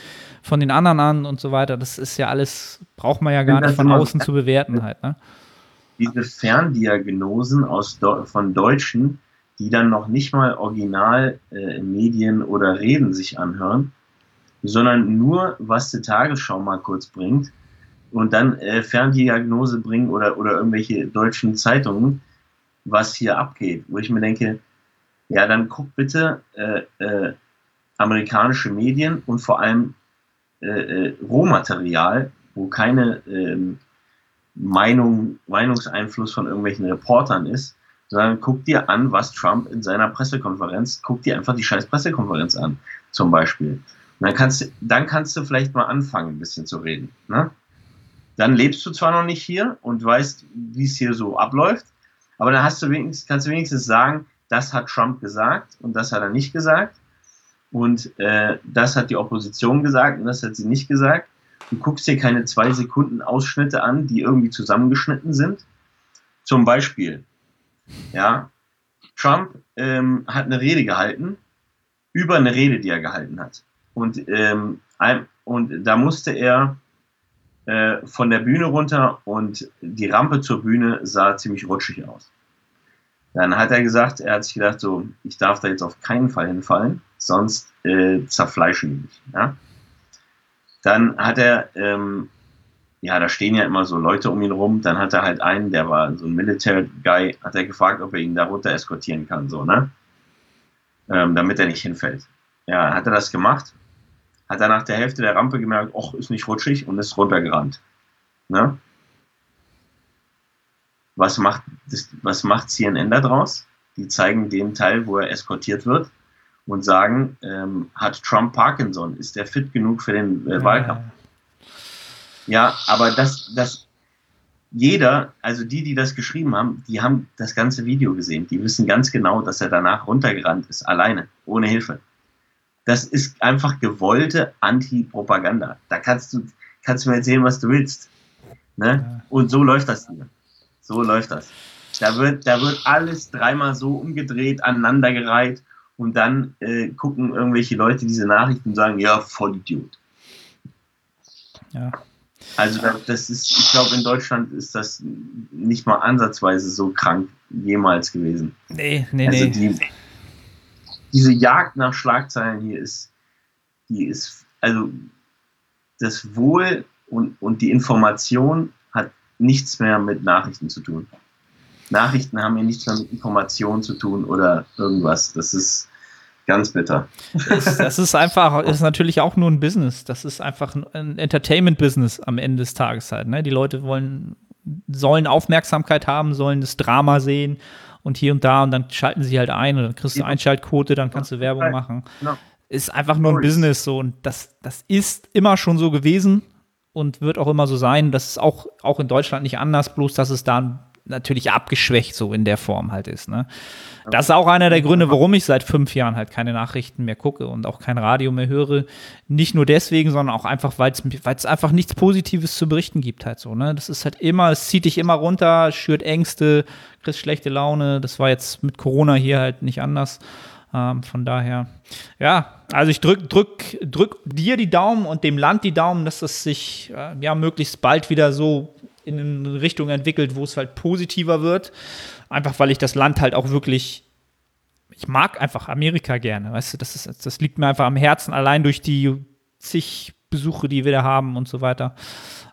von den anderen an und so weiter. Das ist ja alles, braucht man ja gar nicht von außen zu bewerten halt. Ne? Diese Ferndiagnosen aus, von Deutschen, die dann noch nicht mal original äh, oder Reden sich anhören, sondern nur, was die Tagesschau mal kurz bringt und dann äh, Ferndiagnose bringen oder, oder irgendwelche deutschen Zeitungen, was hier abgeht, wo ich mir denke, ja, dann guck bitte äh, äh, amerikanische Medien und vor allem äh, äh, Rohmaterial, wo keine ähm, Meinung, Meinungseinfluss von irgendwelchen Reportern ist, sondern guck dir an, was Trump in seiner Pressekonferenz, guck dir einfach die scheiß Pressekonferenz an, zum Beispiel. Dann kannst, du, dann kannst du vielleicht mal anfangen, ein bisschen zu reden. Ne? Dann lebst du zwar noch nicht hier und weißt, wie es hier so abläuft, aber dann hast du wenigstens, kannst du wenigstens sagen, das hat Trump gesagt und das hat er nicht gesagt. Und äh, das hat die Opposition gesagt und das hat sie nicht gesagt. Du guckst dir keine zwei Sekunden Ausschnitte an, die irgendwie zusammengeschnitten sind. Zum Beispiel, ja, Trump ähm, hat eine Rede gehalten über eine Rede, die er gehalten hat. Und, ähm, und da musste er äh, von der Bühne runter und die Rampe zur Bühne sah ziemlich rutschig aus. Dann hat er gesagt, er hat sich gedacht, so, ich darf da jetzt auf keinen Fall hinfallen, sonst äh, zerfleischen die mich. Ja? Dann hat er, ähm, ja, da stehen ja immer so Leute um ihn rum, dann hat er halt einen, der war so ein Military Guy, hat er gefragt, ob er ihn da runter eskortieren kann, so, ne? Ähm, damit er nicht hinfällt. Ja, hat er das gemacht, hat er nach der Hälfte der Rampe gemerkt, ach, ist nicht rutschig und ist runtergerannt. Ne? Was macht, das, was macht CNN daraus? Die zeigen den Teil, wo er eskortiert wird und sagen, ähm, hat Trump Parkinson? Ist der fit genug für den äh, Wahlkampf? Ja, aber das, das, jeder, also die, die das geschrieben haben, die haben das ganze Video gesehen. Die wissen ganz genau, dass er danach runtergerannt ist, alleine, ohne Hilfe. Das ist einfach gewollte Anti-Propaganda. Da kannst du, kannst du mir erzählen, was du willst. Ne? Und so läuft das hier. So läuft das. Da wird, da wird alles dreimal so umgedreht, aneinandergereiht und dann äh, gucken irgendwelche Leute diese Nachrichten und sagen, ja, voll Idiot. Ja. Also das ist, ich glaube, in Deutschland ist das nicht mal ansatzweise so krank jemals gewesen. Nee, nee, also nee. Die, diese Jagd nach Schlagzeilen hier ist, die ist, also das Wohl und, und die Information nichts mehr mit Nachrichten zu tun. Nachrichten haben ja nichts mehr mit Informationen zu tun oder irgendwas. Das ist ganz bitter. Das, das ist einfach, ist natürlich auch nur ein Business. Das ist einfach ein Entertainment-Business am Ende des Tages halt. Ne? Die Leute wollen, sollen Aufmerksamkeit haben, sollen das Drama sehen und hier und da und dann schalten sie halt ein und dann kriegst du Einschaltquote, dann kannst du Werbung machen. Genau. Ist einfach nur ein Business so und das, das ist immer schon so gewesen und wird auch immer so sein. Das ist auch, auch in Deutschland nicht anders, bloß dass es da natürlich abgeschwächt so in der Form halt ist. Ne? Das ist auch einer der Gründe, warum ich seit fünf Jahren halt keine Nachrichten mehr gucke und auch kein Radio mehr höre. Nicht nur deswegen, sondern auch einfach, weil es einfach nichts Positives zu berichten gibt halt so. Ne? Das ist halt immer, es zieht dich immer runter, schürt Ängste, kriegst schlechte Laune. Das war jetzt mit Corona hier halt nicht anders. Ähm, von daher, ja, also ich drück, drück, drück dir die Daumen und dem Land die Daumen, dass es sich äh, ja möglichst bald wieder so in eine Richtung entwickelt, wo es halt positiver wird. Einfach weil ich das Land halt auch wirklich, ich mag einfach Amerika gerne, weißt du, das, ist, das liegt mir einfach am Herzen, allein durch die zig Besuche, die wir da haben und so weiter.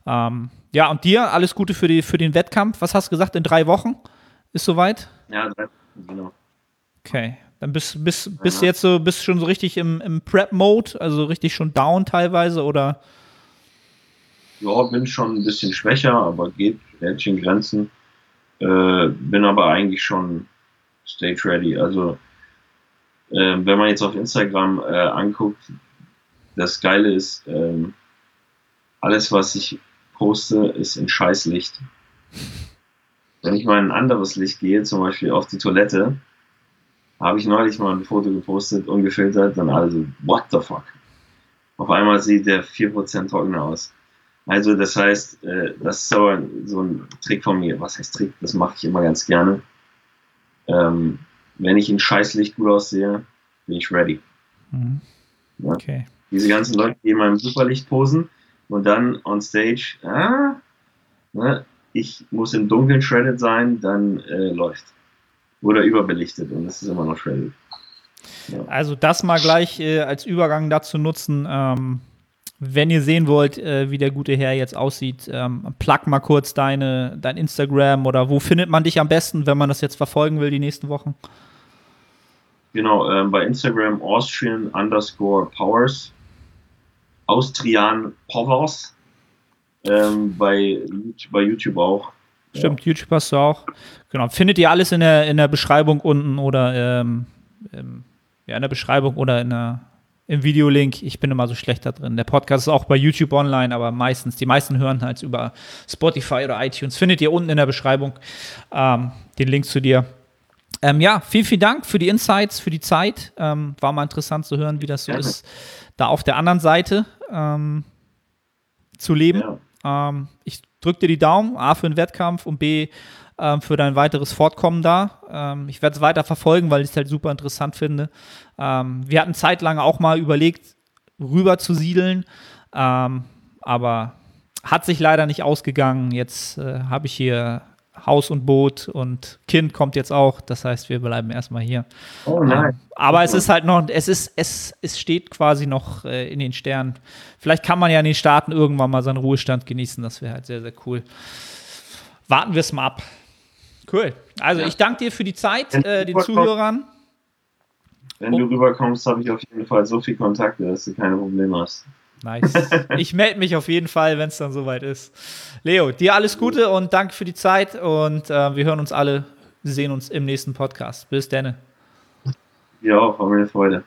Ähm, ja, und dir alles Gute für, die, für den Wettkampf. Was hast du gesagt, in drei Wochen ist soweit? Ja, genau. Okay. Dann bist, bist, bist du jetzt so, bist schon so richtig im, im Prep-Mode, also richtig schon down teilweise, oder? Ja, bin schon ein bisschen schwächer, aber geht, Rädchen Grenzen. Äh, bin aber eigentlich schon stage ready. Also, äh, wenn man jetzt auf Instagram äh, anguckt, das Geile ist, ähm, alles, was ich poste, ist in Scheißlicht. Wenn ich mal in ein anderes Licht gehe, zum Beispiel auf die Toilette, habe ich neulich mal ein Foto gepostet, ungefiltert, dann alle so, what the fuck? Auf einmal sieht der 4% trockener aus. Also das heißt, äh, das ist aber so ein Trick von mir. Was heißt Trick? Das mache ich immer ganz gerne. Ähm, wenn ich in Scheißlicht gut aussehe, bin ich ready. Mhm. Ja? Okay. Diese ganzen Leute, die immer im Superlicht posen und dann on stage, ah, ne, ich muss im Dunkeln shredded sein, dann äh, läuft. Oder überbelichtet und es ist immer noch shredded. Ja. Also das mal gleich äh, als Übergang dazu nutzen. Ähm, wenn ihr sehen wollt, äh, wie der gute Herr jetzt aussieht, ähm, plug mal kurz deine, dein Instagram oder wo findet man dich am besten, wenn man das jetzt verfolgen will die nächsten Wochen? Genau, ähm, bei Instagram Austrian underscore Powers, Austrian Powers, ähm, bei, bei YouTube auch. Stimmt, ja. YouTube hast du auch. Genau, findet ihr alles in der, in der Beschreibung unten oder ähm, ja, in der Beschreibung oder in der, im Videolink. Ich bin immer so schlecht da drin. Der Podcast ist auch bei YouTube online, aber meistens, die meisten hören halt über Spotify oder iTunes. Findet ihr unten in der Beschreibung ähm, den Link zu dir. Ähm, ja, vielen, vielen Dank für die Insights, für die Zeit. Ähm, war mal interessant zu hören, wie das so ja. ist, da auf der anderen Seite ähm, zu leben. Ja. Ähm, ich drücke dir die Daumen, A für den Wettkampf und B ähm, für dein weiteres Fortkommen da. Ähm, ich werde es weiter verfolgen, weil ich es halt super interessant finde. wir hatten zeitlang auch mal überlegt, rüber zu siedeln, aber hat sich leider nicht ausgegangen. Jetzt äh, habe ich hier Haus und Boot und Kind kommt jetzt auch. Das heißt, wir bleiben erstmal hier. Oh nein. Ähm, aber es ist halt noch, es ist, es, es steht quasi noch äh, in den Sternen. Vielleicht kann man ja in den Staaten irgendwann mal seinen Ruhestand genießen. Das wäre halt sehr, sehr cool. Warten wir es mal ab. Cool. Also ja. ich danke dir für die Zeit, äh, den Zuhörern. Wenn du rüberkommst, habe ich auf jeden Fall so viel Kontakte, dass du keine Probleme hast. Nice. Ich melde mich auf jeden Fall, wenn es dann soweit ist. Leo, dir alles Gute und danke für die Zeit und äh, wir hören uns alle, sehen uns im nächsten Podcast. Bis dann. Ja, war mir eine Freude.